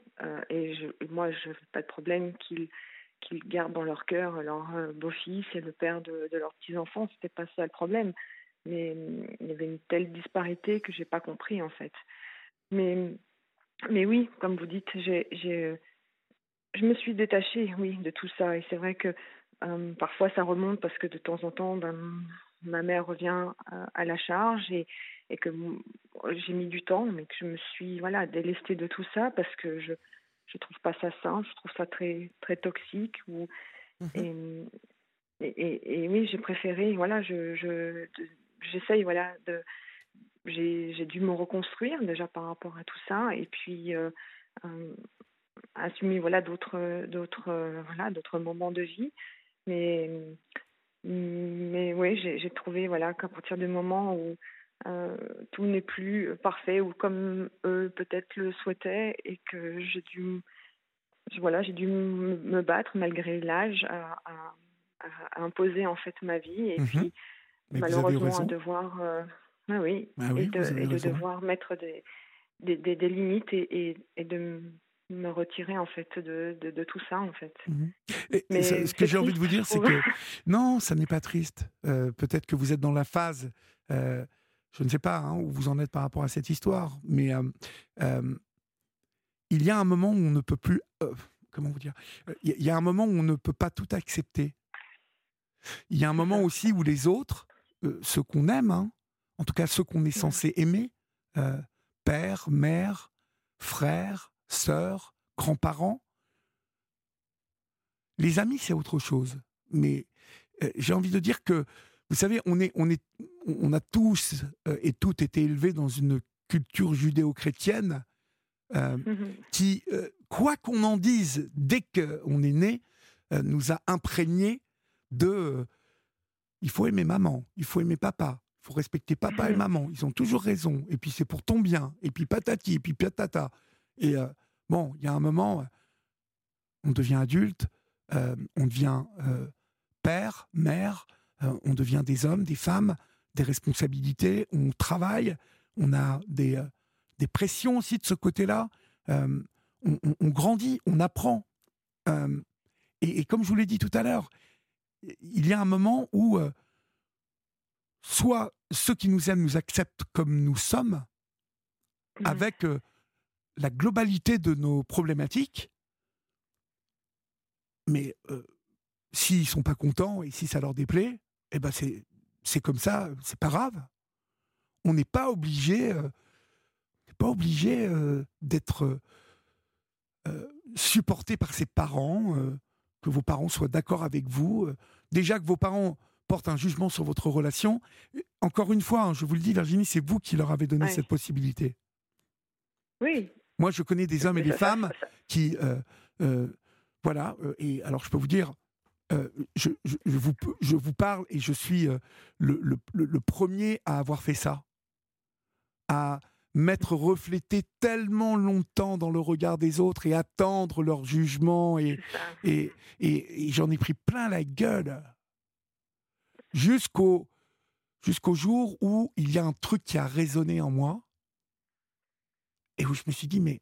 et moi, je n'ai pas de problème qu'ils gardent dans leur cœur leur beau-fils et le père de, de leurs petits-enfants. C'était pas ça le problème. Mais il y avait une telle disparité que j'ai pas compris, en fait. Mais, mais oui, comme vous dites, j'ai, j'ai, je me suis détachée, oui, de tout ça. Et c'est vrai que euh, parfois ça remonte parce que de temps en temps, ben, ma mère revient euh, à la charge et, et que j'ai mis du temps, mais que je me suis voilà délestée de tout ça parce que je je trouve pas ça sain, je trouve ça très très toxique ou mhm. et, et, et, oui j'ai préféré voilà je je j'essaye voilà de j'ai dû me reconstruire déjà par rapport à tout ça et puis euh, euh, assumer voilà d'autres d'autres voilà d'autres moments de vie mais mais oui j'ai trouvé voilà qu'à partir du moment où euh, tout n'est plus parfait ou comme eux peut-être le souhaitaient et que j'ai dû voilà j'ai dû me battre malgré l'âge à, à, imposer en fait ma vie et mhm. puis malheureusement à devoir euh, Ah oui, Ah oui, et de, et devoir mettre des, des, des- des limites et, et, et de me retirer en fait de, de, de tout ça en fait. Et- et Mais ce, ce que j'ai envie de vous dire, c'est que non, ça n'est pas triste. Euh, Peut-être que vous êtes dans la phase, euh, je ne sais pas hein, où vous en êtes par rapport à cette histoire, mais euh, il y a un moment où on ne peut plus. comment vous dire Il y, a- un moment où on ne peut pas tout accepter. Il y a un moment aussi où les autres, ceux qu'on aime, hein, en tout cas ceux qu'on est censé aimer, euh, père, mère, frère, sœur, grands-parents, les amis, c'est autre chose. Mais euh, j'ai envie de dire que, vous savez, on, est, on, est, on a tous euh, et toutes été élevés dans une culture judéo-chrétienne euh, Mhm. qui, quoi qu'on en dise, dès qu'on est né, nous a imprégnés de il faut aimer maman, il faut aimer papa, faut respecter papa et Mhm. maman, ils ont toujours raison, et puis c'est pour ton bien, et puis patati, et puis patata. Et euh, bon, il y a un moment, euh, on devient adulte, euh, on devient euh, père, mère, on devient des hommes, des femmes, des responsabilités, on travaille, on a des, des pressions aussi de ce côté-là, on, on- on grandit, on apprend. Et, et comme je vous l'ai dit tout à l'heure, il y a un moment où soit ceux qui nous aiment nous acceptent comme nous sommes, avec euh, la globalité de nos problématiques, mais euh, s'ils sont pas contents et si ça leur déplaît, eh ben c'est c'est comme ça, c'est pas grave. On n'est pas obligé, euh, on n'est pas obligé euh, d'être supporté par ses parents, que vos parents soient d'accord avec vous. déjà que vos parents portent un jugement sur votre relation. Encore une fois, hein, je vous le dis, Virginie, c'est vous qui leur avez donné cette possibilité. Oui. Moi, je connais des hommes et des femmes qui, euh, euh, voilà, euh, et alors je peux vous dire, euh, je, je- je vous, je vous parle et je suis euh, le, le- le- le premier à avoir fait ça, à m'être reflété tellement longtemps dans le regard des autres et attendre leur jugement et, et- et j'en ai pris plein la gueule jusqu'au jour où il y a un truc qui a résonné en moi et où je me suis dit mais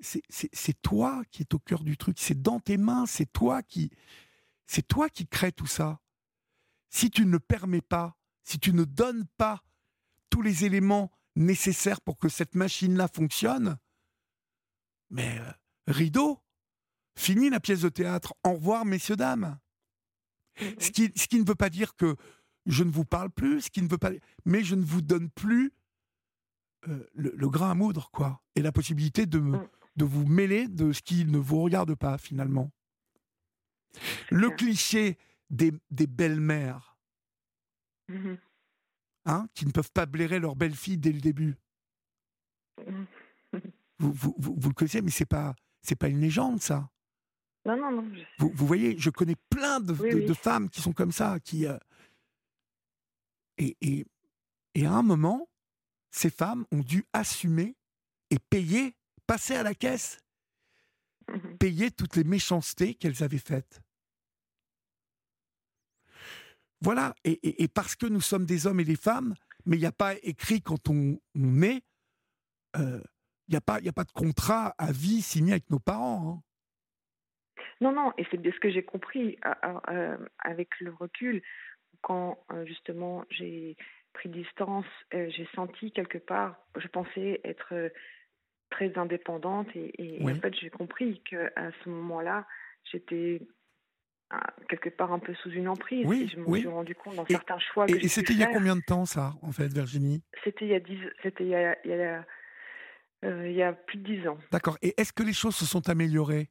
c'est- toi qui es au cœur du truc, c'est dans tes mains, c'est toi qui c'est toi qui crée tout ça. Si tu ne permets pas, si tu ne donnes pas tous les éléments nécessaires pour que cette machine-là fonctionne, mais euh, rideau, fini la pièce de théâtre. Au revoir, messieurs, dames. Mhm. Ce qui, ce qui ne veut pas dire que je ne vous parle plus, ce qui ne veut pas, mais je ne vous donne plus euh, le, le grain à moudre, quoi, et la possibilité de, me- Mm. de vous mêler de ce qui ne vous regarde pas, finalement. Le cliché des, des belles-mères, Mhm. hein, qui ne peuvent pas blairer leur belle-fille dès le début. Vous, vous, vous, vous le connaissez, mais c'est pas, c'est pas une légende, ça. Non, non, non. je- Vous, vous voyez, je connais plein de, Oui, de- oui. de femmes qui sont comme ça, qui euh, et, et, et à un moment, ces femmes ont dû assumer et payer, passer à la caisse, Mhm. payer toutes les méchancetés qu'elles avaient faites. Voilà, et, parce que nous sommes des hommes et des femmes, mais il n'y a pas écrit quand on, on est, euh, il n'y a, pas- y a pas de contrat à vie signé avec nos parents. hein. Non, non, et c'est bien ce que j'ai compris à- à- euh, avec le recul. Quand euh, justement j'ai pris distance, euh, j'ai senti quelque part, je pensais être euh, très indépendante et, et- et Oui. en fait j'ai compris qu'à ce moment-là, j'étais quelque part un peu sous une emprise. Oui, et je me oui. suis rendu compte dans Et- certains choix que Et, et c'était il y a combien de temps, ça, en fait, Virginie? C'était il y a dix, c'était il y a, il y a, euh, il y a plus de dix ans. D'accord. Et est-ce que les choses se sont améliorées?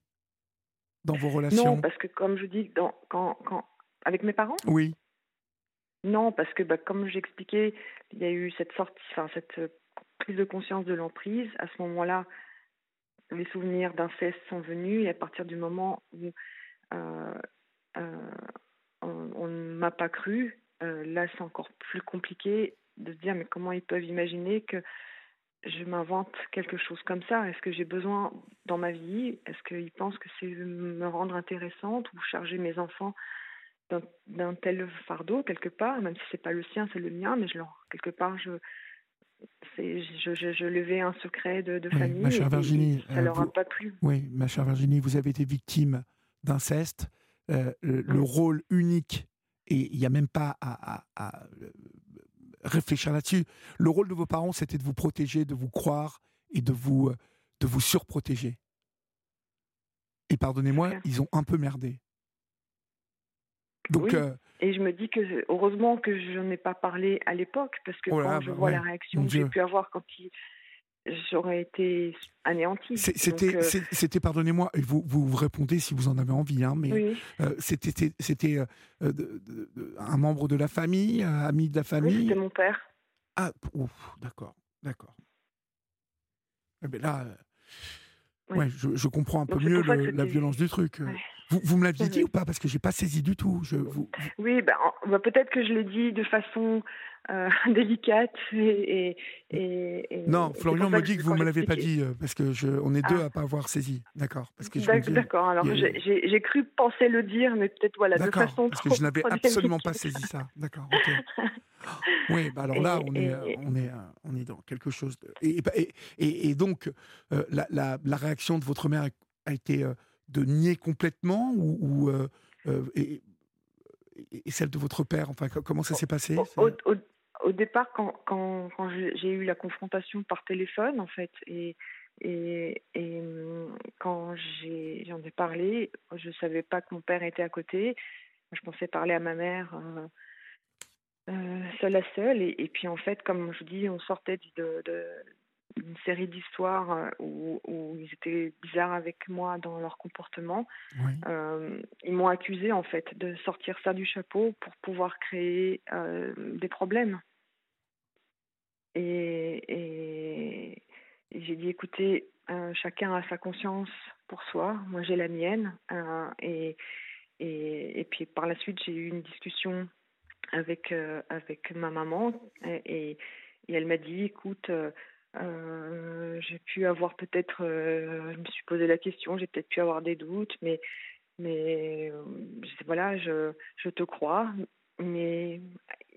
Dans vos relations Non, parce que comme je dis, dans, quand, quand, avec mes parents, Oui. non, parce que bah, comme j'expliquais, il y a eu cette sortie, enfin cette euh, prise de conscience de l'emprise. À ce moment-là, les souvenirs d'inceste sont venus et à partir du moment où euh, euh, on on ne m'a pas cru, euh, là c'est encore plus compliqué de se dire mais comment ils peuvent imaginer que je m'invente quelque chose comme ça Est-ce que j'ai besoin dans ma vie? Est-ce qu'ils pensent que c'est me rendre intéressante ou charger mes enfants d'un tel fardeau quelque part, même si c'est pas le sien, c'est le mien, mais je quelque part je je, je, je, levais un secret de, de famille. Ma chère Virginie, ça leur a pas plu. Oui, ma chère Virginie, vous avez été victime d'inceste. le, rôle unique, et il n'y a même pas à, à réfléchir là-dessus. Le rôle de vos parents, c'était de vous protéger, de vous croire et de vous, de vous surprotéger. Et pardonnez-moi, ils ont un peu merdé. Donc, euh, et je me dis que heureusement que je n'en ai pas parlé à l'époque, parce que oh quand je bah vois la réaction que j'ai pu avoir quand il, j'aurais été anéanti. C'était, euh, c'était, pardonnez-moi, et vous, vous répondez si vous en avez envie, hein, mais euh, c'était, c'était un membre de la famille, ami de la famille. c'était mon père. Ah, d'accord, d'accord. Eh ben là, Ouais, je, je, comprends un peu mieux la violence du truc. Vous, vous, me l'aviez dit ou pas? Parce que j'ai pas saisi du tout. Je, vous... Oui, ben, bah, peut-être que je l'ai dit de façon euh, délicate et, et, et Non, Florian me dit que, vous me l'avez pas dit euh, parce que je, on est deux ah. à pas avoir saisi. D'accord? Parce que d'accord. Alors j'ai cru penser le dire, mais peut-être voilà de façon. Parce que je n'avais absolument pas saisi ça. D'accord. Oui, bah alors là, on est, on, est, on est dans quelque chose. De... Et, et, donc, euh, la, la, la, réaction de votre mère a été de nier complètement ou, euh, euh, et, celle de votre père Enfin, comment ça s'est passé au, départ, quand, quand, quand j'ai eu la confrontation par téléphone, en fait, et, et, et quand j'en ai, parlé, je savais pas que mon père était à côté. Je pensais parler à ma mère euh, seule à seule. Et, et, puis, en fait, comme je dis, on sortait de, de, une série d'histoires euh, où, où, ils étaient bizarres avec moi dans leur comportement. Euh, ils m'ont accusé en fait de sortir ça du chapeau pour pouvoir créer euh, des problèmes. Et, et, j'ai dit écoutez, chacun a sa conscience pour soi. Moi j'ai la mienne. et, et, et puis par la suite j'ai eu une discussion avec avec ma maman et elle m'a dit écoute euh, j'ai pu avoir peut-être, euh, je me suis posé la question, j'ai peut-être pu avoir des doutes, mais, mais euh, voilà, je, je te crois, mais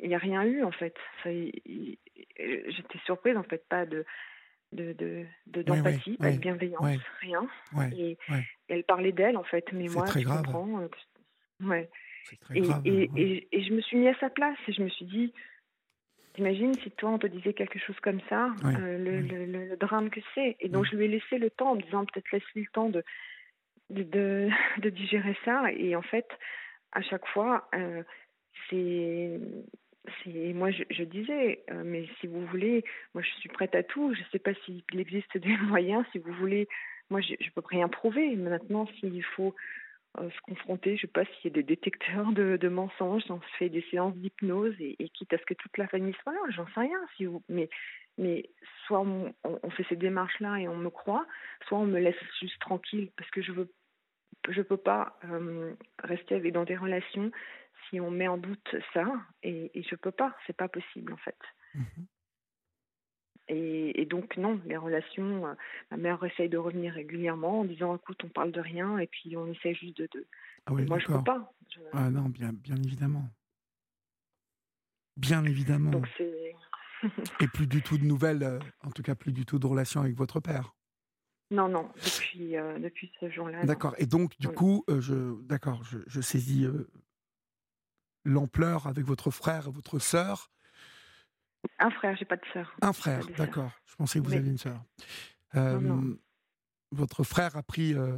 il n'y a rien eu en fait. J'étais surprise en fait, pas de de d'empathie, pas de bienveillance, rien. Et, elle parlait d'elle en fait, mais moi je comprends. ouais. Et, et, et, et, je me suis mis à sa place et je me suis dit, T'imagines si toi on te disait quelque chose comme ça, euh, le, le, drame que c'est. Et donc je lui ai laissé le temps en me disant peut-être laisse-lui le temps de de, de, digérer ça. Et en fait, à chaque fois, euh, c'est moi je, je disais euh, mais si vous voulez moi je suis prête à tout. Je ne sais pas s'il existe des moyens. Si vous voulez moi je, ne peux rien prouver. Maintenant s'il faut se confronter, je ne sais pas s'il y a des détecteurs de, mensonges, on se fait des séances d'hypnose et, quitte à ce que toute la famille soit là, j'en sais rien. Mais, soit on, fait ces démarches-là et on me croit, soit on me laisse juste tranquille parce que je veux peux pas euh, rester avec dans des relations si on met en doute ça et, et je peux pas, c'est pas possible en fait. Mm-hmm. Et, donc, non, les relations, euh, ma mère essaye de revenir régulièrement en disant écoute, on parle de rien, et puis on essaie juste de. de... Ah oui, moi, je peux pas. Ah non, bien, bien évidemment. Bien évidemment. Donc, et plus du tout de nouvelles, euh, en tout cas, plus du tout de relations avec votre père. Non, non, depuis, euh, depuis ce jour-là. D'accord. Et donc, du coup, je, d'accord, je, je, saisis l'ampleur avec votre frère et votre sœur. Un frère, j'ai pas de sœur. Un frère, d'accord. Je pensais que vous aviez une sœur. Euh, votre frère a pris, euh,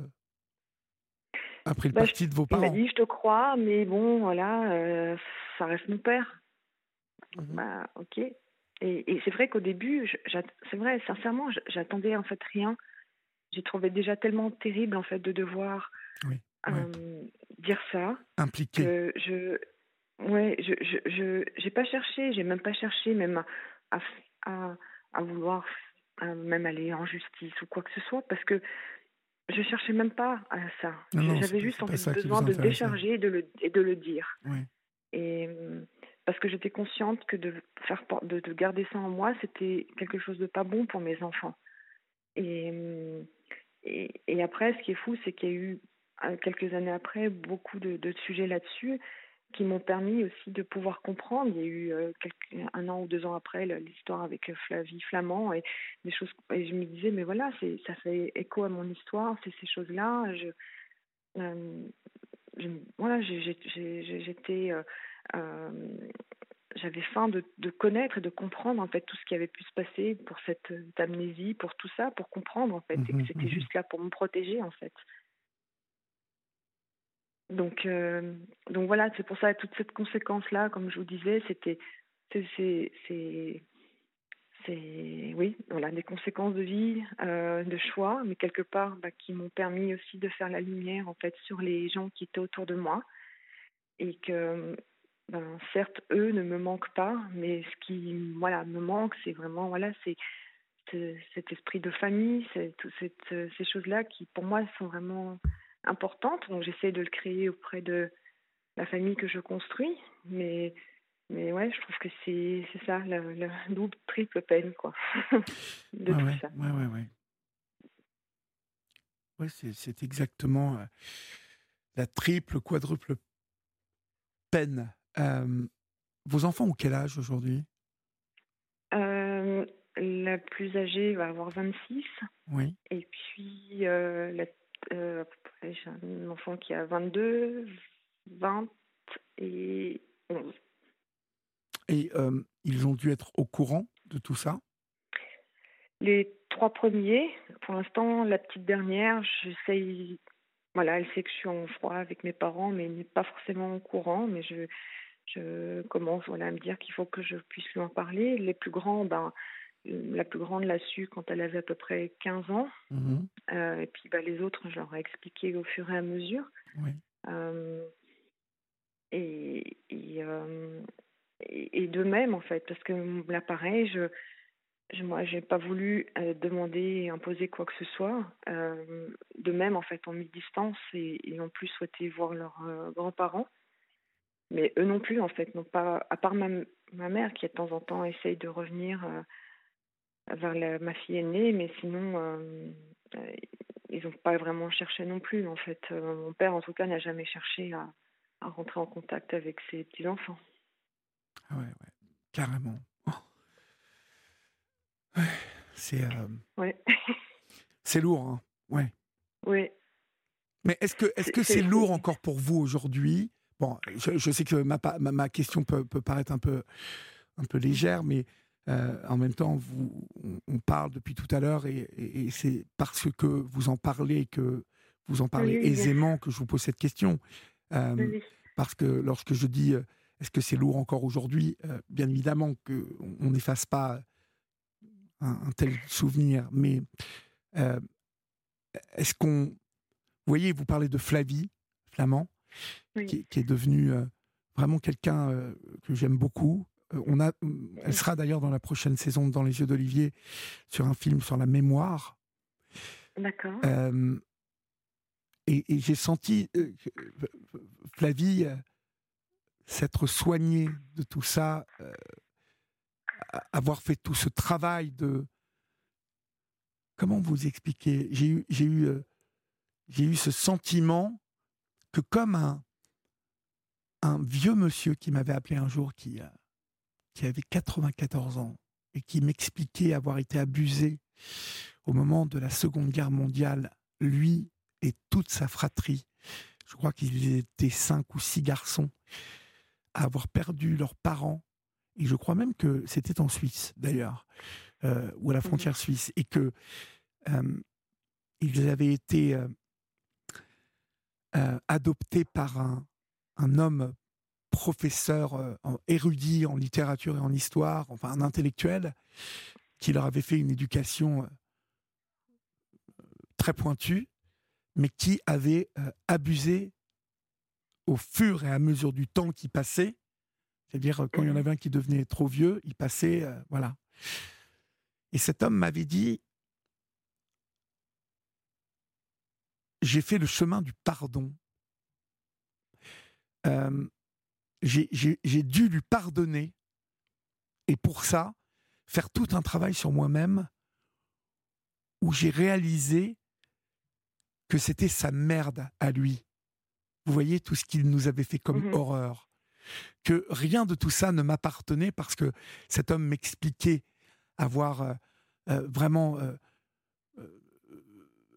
a pris le bah, parti de vos parents. Il m'a dit, je te crois, mais bon, voilà, euh, ça reste mon père. Mhm. Bah, ok. Et, et c'est vrai qu'au début, c'est vrai, sincèrement, j'attendais en fait rien. J'ai trouvé déjà tellement terrible en fait de devoir dire ça. Impliqué. je, Ouais, je je j'ai pas cherché, j'ai même pas cherché même à à, à vouloir même aller en justice ou quoi que ce soit parce que je cherchais même pas à ça. J'avais juste besoin de décharger et de le et de le dire. Et parce que j'étais consciente que de faire de, de garder ça en moi, c'était quelque chose de pas bon pour mes enfants. Et et, et après, ce qui est fou, c'est qu'il y a eu quelques années après beaucoup de, de sujets là-dessus qui m'ont permis aussi de pouvoir comprendre. Il y a eu euh, un an ou deux ans après l'histoire avec Flavie Flamand et des choses. Et je me disais, mais voilà, ça fait écho à mon histoire, c'est ces choses-là. Je, euh, voilà, j'étais. Euh, j'avais faim de, de, connaître et de comprendre en fait tout ce qui avait pu se passer pour cette amnésie, pour tout ça, pour comprendre en fait, et que mmh c'était mmh juste là pour me protéger en fait. Donc, euh, donc voilà, c'est pour ça toute cette conséquence-là, comme je vous disais, c'était, c'est, c'est, oui, voilà, des conséquences de vie, euh, de choix, mais quelque part bah, qui m'ont permis aussi de faire la lumière en fait sur les gens qui étaient autour de moi. Et que, ben, certes, eux ne me manquent pas, mais ce qui, voilà, me manque, c'est vraiment, voilà, c'est cet esprit de famille, ces choses-là qui, pour moi, sont vraiment importante. Donc j'essaie de le créer auprès de la famille que je construis. Mais, mais ouais, je trouve que c'est, c'est ça, le, double, triple peine, quoi. de tout ça. Ouais, ouais, ouais. Ouais, c'est, c'est exactement euh, la triple, quadruple peine. Euh, vos enfants ont quel âge aujourd'hui? Euh, La plus âgée va avoir 26. Oui. Et puis la euh, j'ai un enfant qui a 22, 20 et 11. Et euh, ils ont dû être au courant de tout ça? Les trois premiers, pour l'instant, la petite dernière, j'essaye. Voilà, elle sait que je suis en froid avec mes parents, mais elle n'est pas forcément au courant. Mais je, je commence voilà, à me dire qu'il faut que je puisse lui en parler. Les plus grands, ben, la plus grande l'a su quand elle avait à peu près 15 ans. Mhm. Euh, et puis bah, les autres, je leur ai expliqué au fur et à mesure. Euh, et, euh, et, et, de même, en fait, parce que là, pareil, je, je, moi, j'ai pas voulu demander et imposer quoi que ce soit. de même, en fait, on mis distance et, et ont plus souhaité voir leurs grands-parents. Mais eux non plus, en fait, n'ont pas, à part ma, ma mère qui, de temps en temps, essaye de revenir vers ma fille aînée, mais sinon, euh, euh, ils n'ont pas vraiment cherché non plus. En fait, euh, mon père, en tout cas, n'a jamais cherché à, rentrer en contact avec ses petits-enfants. Ah ouais, ouais, carrément. Oh. C'est ouais. c'est lourd, hein ouais. Oui. Mais est-ce que est-ce que c'est lourd encore pour vous aujourd'hui? Bon, je, sais que ma, ma, ma question peut, peut, paraître un peu un peu légère, mais euh, en même temps, vous, on parle depuis tout à l'heure et, c'est parce que vous en parlez que vous en parlez aisément que je vous pose cette question. Euh, parce que lorsque je dis euh, est-ce que c'est lourd encore aujourd'hui, bien évidemment qu'on n'efface pas un, tel souvenir, mais est-ce qu'on. Vous voyez, vous parlez de Flavie, Flamand, qui, qui, est devenue vraiment quelqu'un que j'aime beaucoup, on a, elle sera d'ailleurs dans la prochaine saison Dans les yeux d'Olivier sur un film sur la mémoire. D'accord. Euh, et, j'ai senti euh, Flavie s'être soignée de tout ça, avoir fait tout ce travail de. Comment vous expliquer? J'ai eu, j'ai eu, j'ai eu ce sentiment que comme un, un vieux monsieur qui m'avait appelé un jour, qui qui avait 94 ans et qui m'expliquait avoir été abusé au moment de la Seconde Guerre mondiale, lui et toute sa fratrie, je crois qu'ils étaient cinq ou six garçons, à avoir perdu leurs parents, et je crois même que c'était en Suisse d'ailleurs, euh, ou à la frontière mmh suisse, et que euh, ils avaient été euh, adoptés par un, un homme professeur euh, érudit en littérature et en histoire, enfin un intellectuel, qui leur avait fait une éducation euh, très pointue, mais qui avait euh, abusé au fur et à mesure du temps qui passait. C'est-à-dire, quand il y en avait un qui devenait trop vieux, il passait. voilà. Et cet homme m'avait dit J'ai fait le chemin du pardon j'ai dû lui pardonner et pour ça, faire tout un travail sur moi-même où j'ai réalisé que c'était sa merde à lui. Vous voyez tout ce qu'il nous avait fait comme mmh horreur. que rien de tout ça ne m'appartenait parce que cet homme m'expliquait avoir euh, euh, vraiment euh,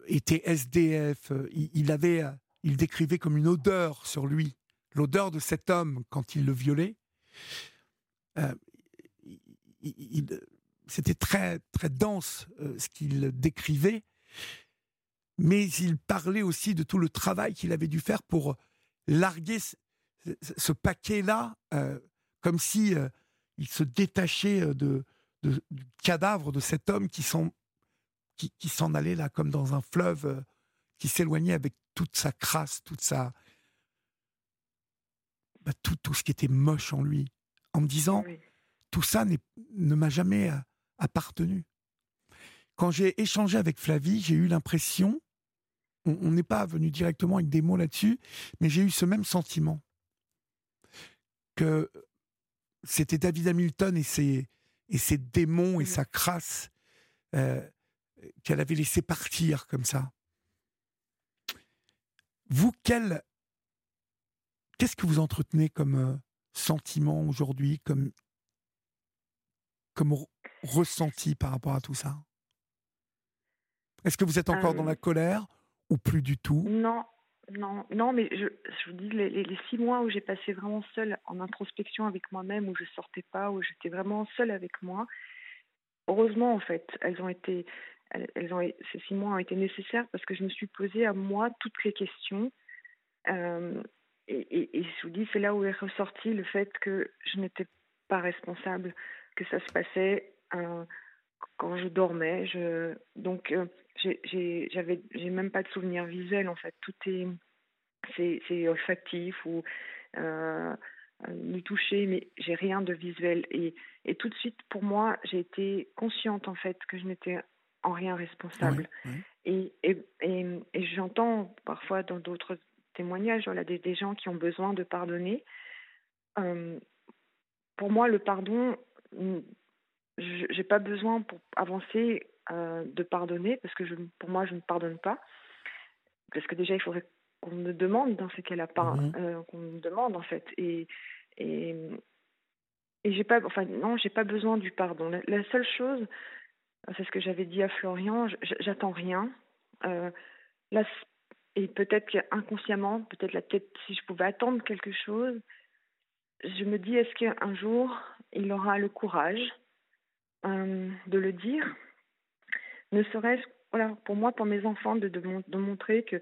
été SDF. Il, avait, il décrivait comme une odeur sur lui, l'odeur de cet homme quand il le violait. C'était très très dense ce qu'il décrivait, mais il parlait aussi de tout le travail qu'il avait dû faire pour larguer ce paquet-là, euh, comme si euh, il se détachait euh, de, du cadavre de cet homme qui, s'en allait là comme dans un fleuve, qui s'éloignait avec toute sa crasse, toute sa bah, tout, tout ce qui était moche en lui, en me disant tout ça ne m'a jamais appartenu. Quand j'ai échangé avec Flavie, j'ai eu l'impression, on n'est pas venu directement avec des mots là-dessus, mais j'ai eu ce même sentiment que c'était David Hamilton et ses, et ses démons et mmh. sa crasse euh, qu'elle avait laissé partir comme ça. Vous, quel, qu'est-ce que vous entretenez comme euh, sentiment aujourd'hui, comme, comme ressenti par rapport à tout ça? Est-ce que vous êtes encore dans la colère ou plus du tout? Non, non, non, mais je, je vous dis, les, les, six mois où j'ai passé vraiment seule en introspection avec moi-même, où je sortais pas, où j'étais vraiment seule avec moi, heureusement en fait, elles ont été, elles, ont, ces six mois ont été nécessaires parce que je me suis posé à moi toutes les questions. Euh, et, et, je vous dis, c'est là où est ressorti le fait que je n'étais pas responsable, que ça se passait euh, quand je dormais. Je, donc, euh, j'ai j'avais j'ai même pas de souvenir visuel en fait. Tout est c'est olfactif ou euh, me toucher mais j'ai rien de visuel. Et et tout de suite pour moi j'ai été consciente en fait que je n'étais en rien responsable. Et, et, et, et j'entends parfois dans d'autres témoignages voilà des, des gens qui ont besoin de pardonner euh, pour moi le pardon j'ai pas besoin pour avancer euh, de pardonner, parce que je, pour moi, je ne pardonne pas. Parce que déjà, il faudrait qu'on me demande dans ce cas-là, mmh. euh, qu'on me demande en fait. Et, et, et j'ai pas, enfin, non, j'ai pas besoin du pardon. La, seule chose, c'est ce que j'avais dit à Florian, j'attends rien. Euh, et peut-être qu'inconsciemment, peut-être la tête, si je pouvais attendre quelque chose, je me dis, est-ce qu'un jour, il aura le courage euh, de le dire? Ne serait-ce, voilà, pour moi, pour mes enfants, de, de, montrer que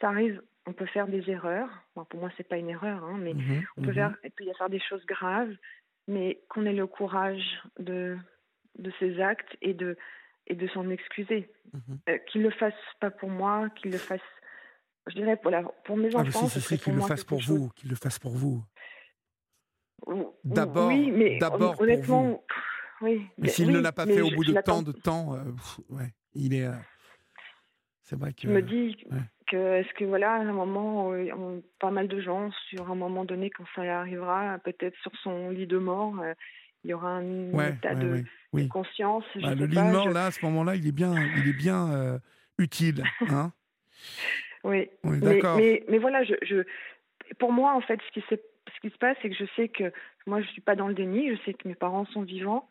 ça arrive, on peut faire des erreurs. pour moi, c'est pas une erreur, hein, mais mhm, on peut mhm. faire, il y a faire des choses graves, mais qu'on ait le courage de, de ces actes et de, et de s'en excuser. Mhm. Euh, qu'il le fasse pas pour moi, qu'il le fasse, je dirais, pour mes ah, enfants. Ah, qu'il le fasse pour vous, qu'il le fasse pour vous. D'abord, oui, mais d'abord honnêtement, pour vous. Oui, mais s'il ne l'a pas fait au bout de tant de temps, euh, ouais, il est. Euh, c'est vrai que. Je me dis que est-ce que voilà, à un moment, euh, pas mal de gens, sur un moment donné, quand ça arrivera, peut-être sur son lit de mort, il y aura un état de, conscience. Bah, le lit de mort, là, à ce moment-là, il est bien, il est bien utile, hein Oui. Mais, mais, voilà, je, je, pour moi, en fait, ce qui, ce qui se passe, c'est que je sais que moi, je suis pas dans le déni. Je sais que mes parents sont vivants.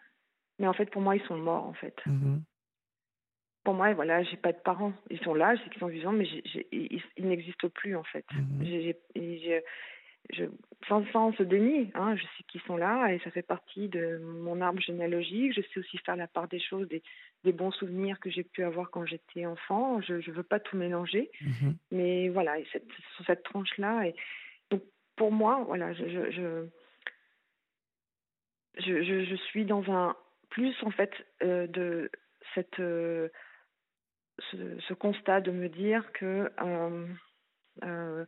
Mais en fait, pour moi, ils sont morts, en fait. Mmh pour moi, voilà, j'ai pas de parents. Ils sont là, je sais qu'ils sont vivants, mais ils, n'existent plus, en fait. Mmh je, sans, sans ce déni, hein, je sais qu'ils sont là et ça fait partie de mon arbre généalogique. Je sais aussi faire la part des choses, des, des bons souvenirs que j'ai pu avoir quand j'étais enfant. Je ne veux pas tout mélanger, mmh mais voilà, cette, sur cette tranche-là. Et donc, pour moi, voilà, je, je, je, je suis dans un, plus en fait euh, de cette euh, ce, constat de me dire que euh,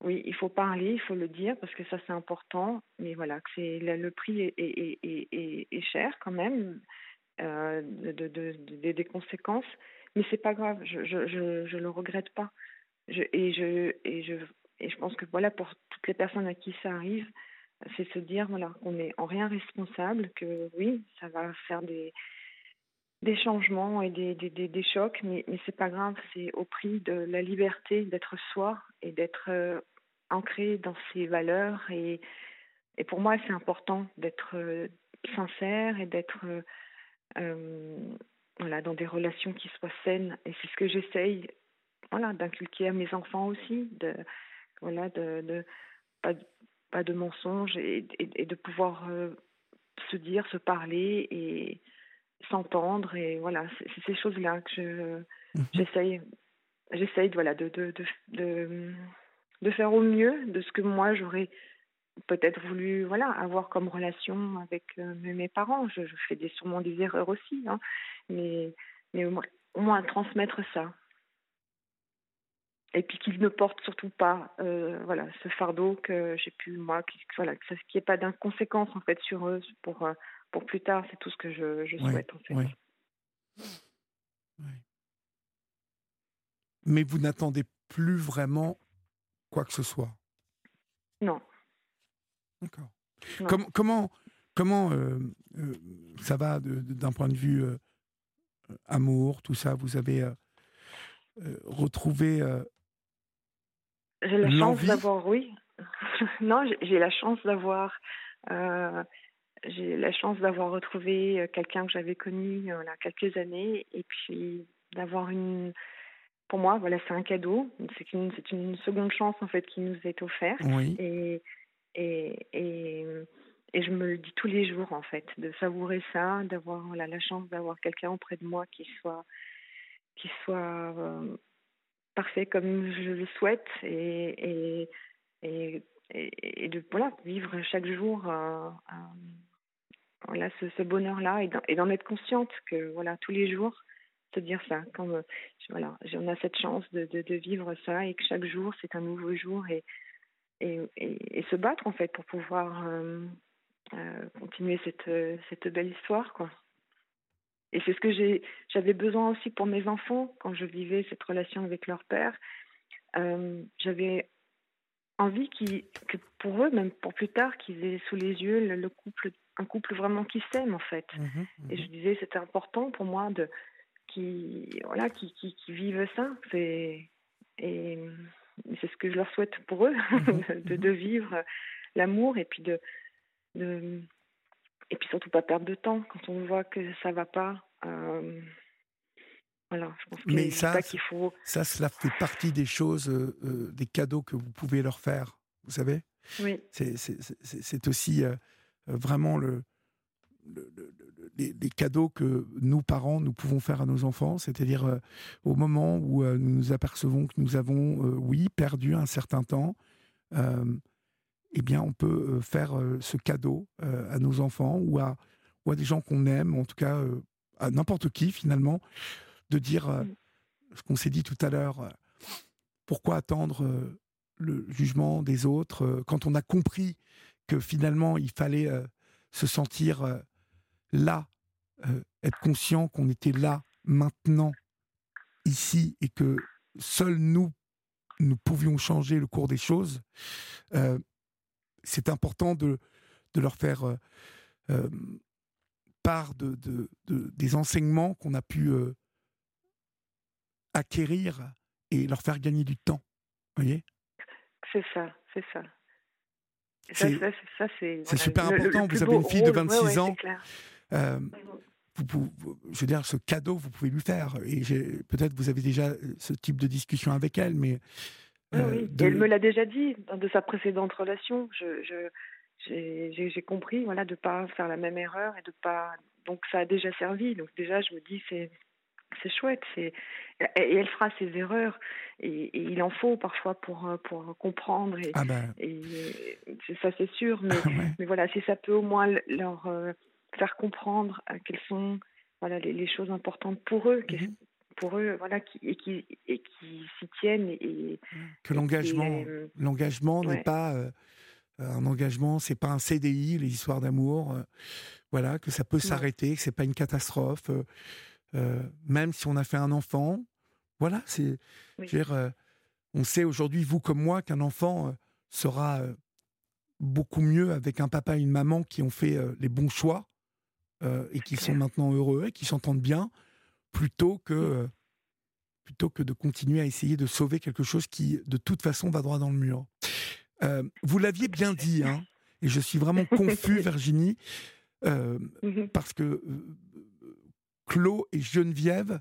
oui il faut parler il faut le dire parce que ça c'est important. Mais voilà c'est le prix est, est, est, est, cher quand même de, des conséquences. Mais c'est pas grave je je, je, je le regrette pas. Et je pense que voilà pour toutes les personnes à qui ça arrive c'est se dire voilà qu'on n'est en rien responsable, que oui, ça va faire des des changements et des, des, des, chocs, mais, mais c'est pas grave, c'est au prix de la liberté d'être soi et d'être euh, ancré dans ses valeurs et et pour moi, c'est important d'être sincère et d'être voilà, dans des relations qui soient saines. Et c'est ce que j'essaye voilà, d'inculquer à mes enfants aussi, de, voilà, de, pas, pas, de mensonges et, et, de pouvoir se dire, se parler et s'entendre. Et voilà, c'est ces choses-là que je, mhm. j'essaye, j'essaye voilà, de, de, de, de, faire au mieux de ce que moi j'aurais peut-être voulu voilà avoir comme relation avec euh, mes parents. Je, je, fais des, sûrement des erreurs aussi, hein, mais, mais au, moins, au moins transmettre ça. Et puis qu'ils ne portent surtout pas euh, voilà, ce fardeau que j'ai pu, moi, qui, voilà, qu'il n'y ait pas d'inconséquences en fait sur eux pour, euh, pour plus tard. C'est tout ce que je, je souhaite en fait. Oui. Mais vous n'attendez plus vraiment quoi que ce soit? Non. D'accord. Comment, comment, comment euh, euh, ça va d'un point de vue amour, tout ça? Vous avez retrouvé J'ai la chance d'avoir, oui. non, j'ai la chance d'avoir. j'ai la chance d'avoir retrouvé quelqu'un que j'avais connu il y a quelques années et puis d'avoir une pour moi voilà c'est un cadeau c'est une c'est une seconde chance en fait qui nous est offerte oui. et et, et, et, je me le dis tous les jours, en fait, de savourer ça, d'avoir voilà, la chance d'avoir quelqu'un auprès de moi qui soit, qui soit euh, parfait comme je le souhaite et, et, de voilà, vivre chaque jour euh, euh, voilà, ce, bonheur-là et d'en être consciente que voilà, tous les jours, se dire ça. Quand, voilà, on a cette chance de, de, vivre ça et que chaque jour, c'est un nouveau jour et et, se battre en fait pour pouvoir euh, euh, continuer cette, cette belle histoire quoi. Et c'est ce que j'avais besoin aussi pour mes enfants quand je vivais cette relation avec leur père. Euh, j'avais envie que pour eux, même pour plus tard, qu'ils aient sous les yeux le, couple, un couple vraiment qui s'aime en fait. Mmh mmh et je disais c'était important pour moi de qui voilà qui, qui, qui vivent ça. C'est et c'est ce que je leur souhaite pour eux, mhm. de, de, vivre l'amour et puis de, de, et puis surtout pas perdre de temps quand on voit que ça va pas. Euh, voilà, je pense Mais ça, qu'il faut. Ça, cela fait partie des choses, euh, euh, des cadeaux que vous pouvez leur faire. Vous savez? Oui. C'est aussi vraiment le, le, les, cadeaux que nous, parents, nous pouvons faire à nos enfants, c'est-à-dire euh, au moment où nous nous apercevons que nous avons, oui, perdu un certain temps, eh bien, on peut faire ce cadeau à nos enfants ou à, ou à des gens qu'on aime, en tout cas à n'importe qui finalement, de dire mm. ce qu'on s'est dit tout à l'heure, pourquoi attendre le jugement des autres quand on a compris que finalement il fallait se sentir là, euh, être conscient qu'on était là, maintenant, ici, et que seuls nous, nous pouvions changer le cours des choses, euh, c'est important de, de, leur faire euh, part de, de, des enseignements qu'on a pu acquérir et leur faire gagner du temps. voyez? C'est ça, c'est ça. C'est super important. vous avez une fille de 26 ans. Euh, vous, je veux dire, ce cadeau, vous pouvez lui faire. Et peut-être vous avez déjà euh, ce type de discussion avec elle, mais. oui, euh, elle me l'a déjà dit de sa précédente relation. Je, j'ai compris voilà de pas faire la même erreur et de pas donc ça a déjà servi donc déjà je me dis c'est c'est chouette c'est et elle fera ses erreurs et, il en faut parfois pour pour comprendre et, ah ben. et ça c'est sûr mais, mais voilà si ça peut au moins leur faire comprendre euh, quelles sont voilà, les, choses importantes pour eux, mhm. pour eux, voilà, qui, et qui, et qui s'y tiennent. Et, que l'engagement, euh, l'engagement n'est pas euh, un engagement, c'est pas un CDI, les histoires d'amour. voilà, que ça peut s'arrêter, que c'est pas une catastrophe. même si on a fait un enfant, voilà, c'est. on sait aujourd'hui, vous comme moi, qu'un enfant sera beaucoup mieux avec un papa et une maman qui ont fait les bons choix euh, et qui sont maintenant heureux et qui s'entendent bien, plutôt que, euh, plutôt que de continuer à essayer de sauver quelque chose qui, de toute façon, va droit dans le mur. Euh, vous l'aviez bien dit, hein, Et je suis vraiment confus, Virginie, Mhm. parce que Claude et Geneviève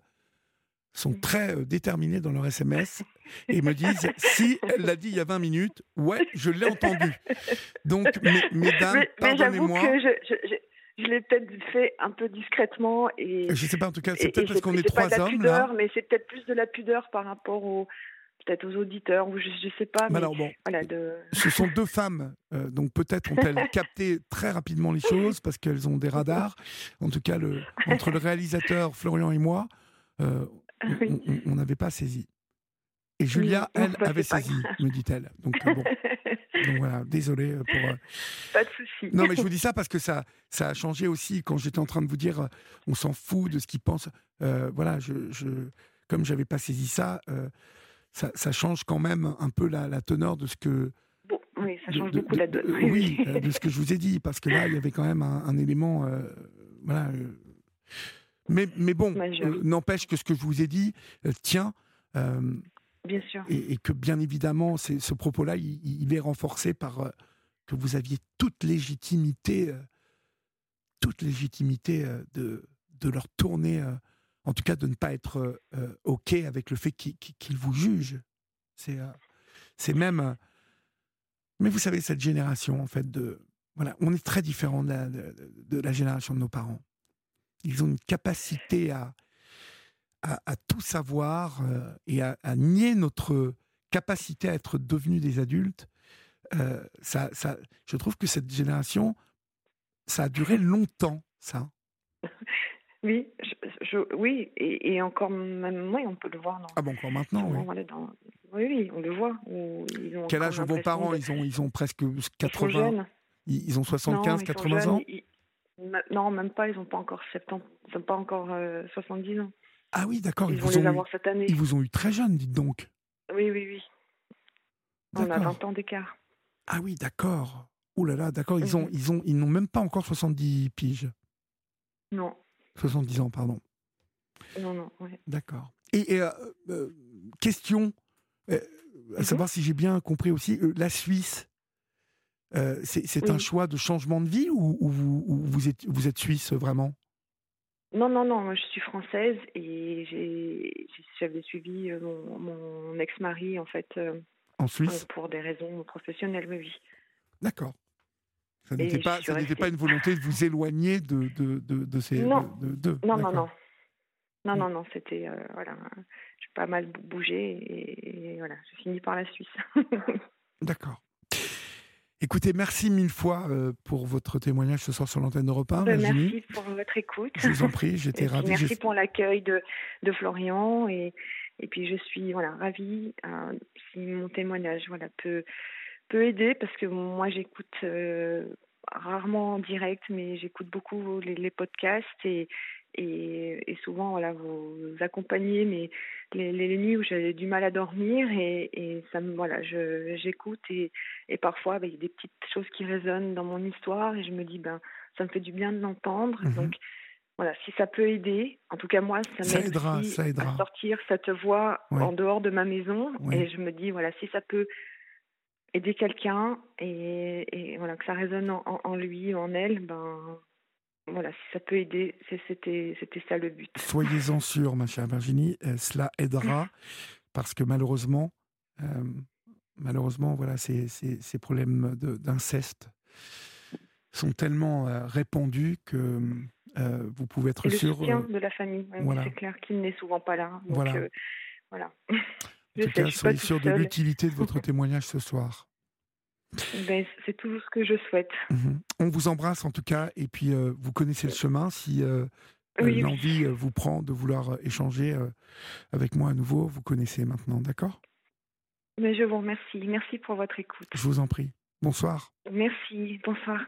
sont Mhm. très euh, déterminés dans leur SMS et me disent si elle l'a dit il y a 20 minutes, ouais, je l'ai entendu. Donc, mes- mesdames, mais, mais j'avoue pardonnez-moi. que je, je, je, je l'ai peut-être fait un peu discrètement et. Je sais pas, en tout cas, c'est et peut-être parce qu'on est c'est pas trois de la hommes pudeur, là. mais c'est peut-être plus de la pudeur par rapport aux peut-être aux auditeurs ou je, je sais pas. Mais alors bon, voilà de. ce sont deux femmes, euh, donc peut-être ont-elles capté très rapidement les choses parce qu'elles ont des radars. En tout cas, le, entre le réalisateur Florian et moi, euh, on- Oui. on n'avait pas saisi. Et Julia, Oui, elle, avait saisi, me dit-elle. Donc, euh, bon, donc voilà, désolé euh, pour. euh, pas de souci. Non, mais je vous dis ça parce que ça, ça a changé aussi quand j'étais en train de vous dire euh, on s'en fout de ce qu'ils pensent. Euh, voilà, je, je, comme j'avais pas saisi ça, euh, ça, ça change quand même un peu la, la teneur de ce que. Bon, oui, ça change de- beaucoup la de- donne. euh, oui, euh, de ce que je vous ai dit, parce que là, il y avait quand même un, un élément. euh, voilà. euh, mais, mais bon, euh, n'empêche que ce que je vous ai dit tient. Bien sûr. et, et que bien évidemment, ce propos-là, il, il est renforcé par que vous aviez toute légitimité, toute légitimité de, de leur tourner, en tout cas de ne pas être euh, euh, OK avec le fait qu'ils vous jugent. C'est euh, même. euh, mais vous savez, cette génération, en fait, de. Voilà, on est très différent de la, génération de nos parents. Ils ont une capacité à, à, tout savoir et à, à nier notre capacité à être devenus des adultes. Ça, ça, je trouve que cette génération, ça a duré longtemps, ça. Oui, je, je- oui, et, et encore même, oui, on peut le voir. Dans, Ah bon, encore maintenant, oui. voilà, dans- oui, oui, on le voit. où ils ont Quel âge ont vos parents? de- ils ont, ils ont presque ils sont 80, jeunes. ils, ont Non, 75, ils sont 80 jeunes, ans? ils- non, même pas, ils n'ont pas encore 70, ils n'ont pas encore euh, 70 ans. Ah oui, d'accord, ils, Ils vont vous les ont avoir eu, cette année. ils vous ont eu très jeunes, dites donc. Oui, oui, oui. On a D'accord. 20 ans d'écart. Ah oui, d'accord. Ouh là là, d'accord, ils ont, Mhm. ils ont, ils n'ont même pas encore 70 piges. Non, 70 ans, pardon. non, non. ouais. D'accord. Et, et, euh, euh, question, euh, à Mhm. savoir si j'ai bien compris aussi, la Suisse, c'est un choix de changement de vie ou, ou vous, ou vous, êtes, vous êtes suisse vraiment? Non, non, non, moi je suis française et j'avais suivi mon, mon ex-mari en fait en Suisse? pour des raisons professionnelles, oui. D'accord. Ça n'était pas, ça une volonté de vous éloigner de, de, de, de ces. Non. de-. Non, non, non. Non, non, non, c'était, euh, voilà, j'ai pas mal bou- bougé et, et voilà, j'ai fini par la Suisse. D'accord. Écoutez, merci mille fois euh, pour votre témoignage ce soir sur l'antenne d'Europe 1, Ben, Virginie. merci pour votre écoute. Je vous en prie, j'étais Et puis, ravi. merci pour l'accueil de, de Florian et, et puis je suis voilà ravie euh, si mon témoignage voilà peut peut aider parce que moi j'écoute euh, rarement en direct mais j'écoute beaucoup les, les podcasts et, et et souvent voilà vous accompagnez les, les nuits où j'avais du mal à dormir et, et ça me voilà je j'écoute et et parfois ben, il y a des petites choses qui résonnent dans mon histoire et je me dis ben ça me fait du bien de l'entendre Mhm. donc voilà, si ça peut aider, en tout cas moi, ça m'aide à sortir cette voix Ouais. en dehors de ma maison. Et je me dis, voilà, si ça peut aider quelqu'un et, et voilà que ça résonne en, lui ou en elle, ben voilà, si ça peut aider, c'était c'était ça le but. Soyez-en sûrs, ma chère Virginie, euh, cela aidera parce que malheureusement, euh, malheureusement, voilà, ces, ces, ces problèmes d'inceste sont tellement euh, répandus que vous pouvez être Et le sûr. soutien de la famille, voilà. c'est clair qu'il n'est souvent pas là. Donc Voilà. voilà. En tout cas, soyez sûr de l'utilité de votre témoignage ce soir. Ben, c'est tout ce que je souhaite. Mhm. On vous embrasse en tout cas, et puis euh, vous connaissez le chemin. Si euh, euh, Oui, l'envie vous prend de vouloir échanger euh, avec moi à nouveau, vous connaissez maintenant, d'accord? Mais je vous remercie. Merci pour votre écoute. Je vous en prie. Bonsoir. Merci. Bonsoir.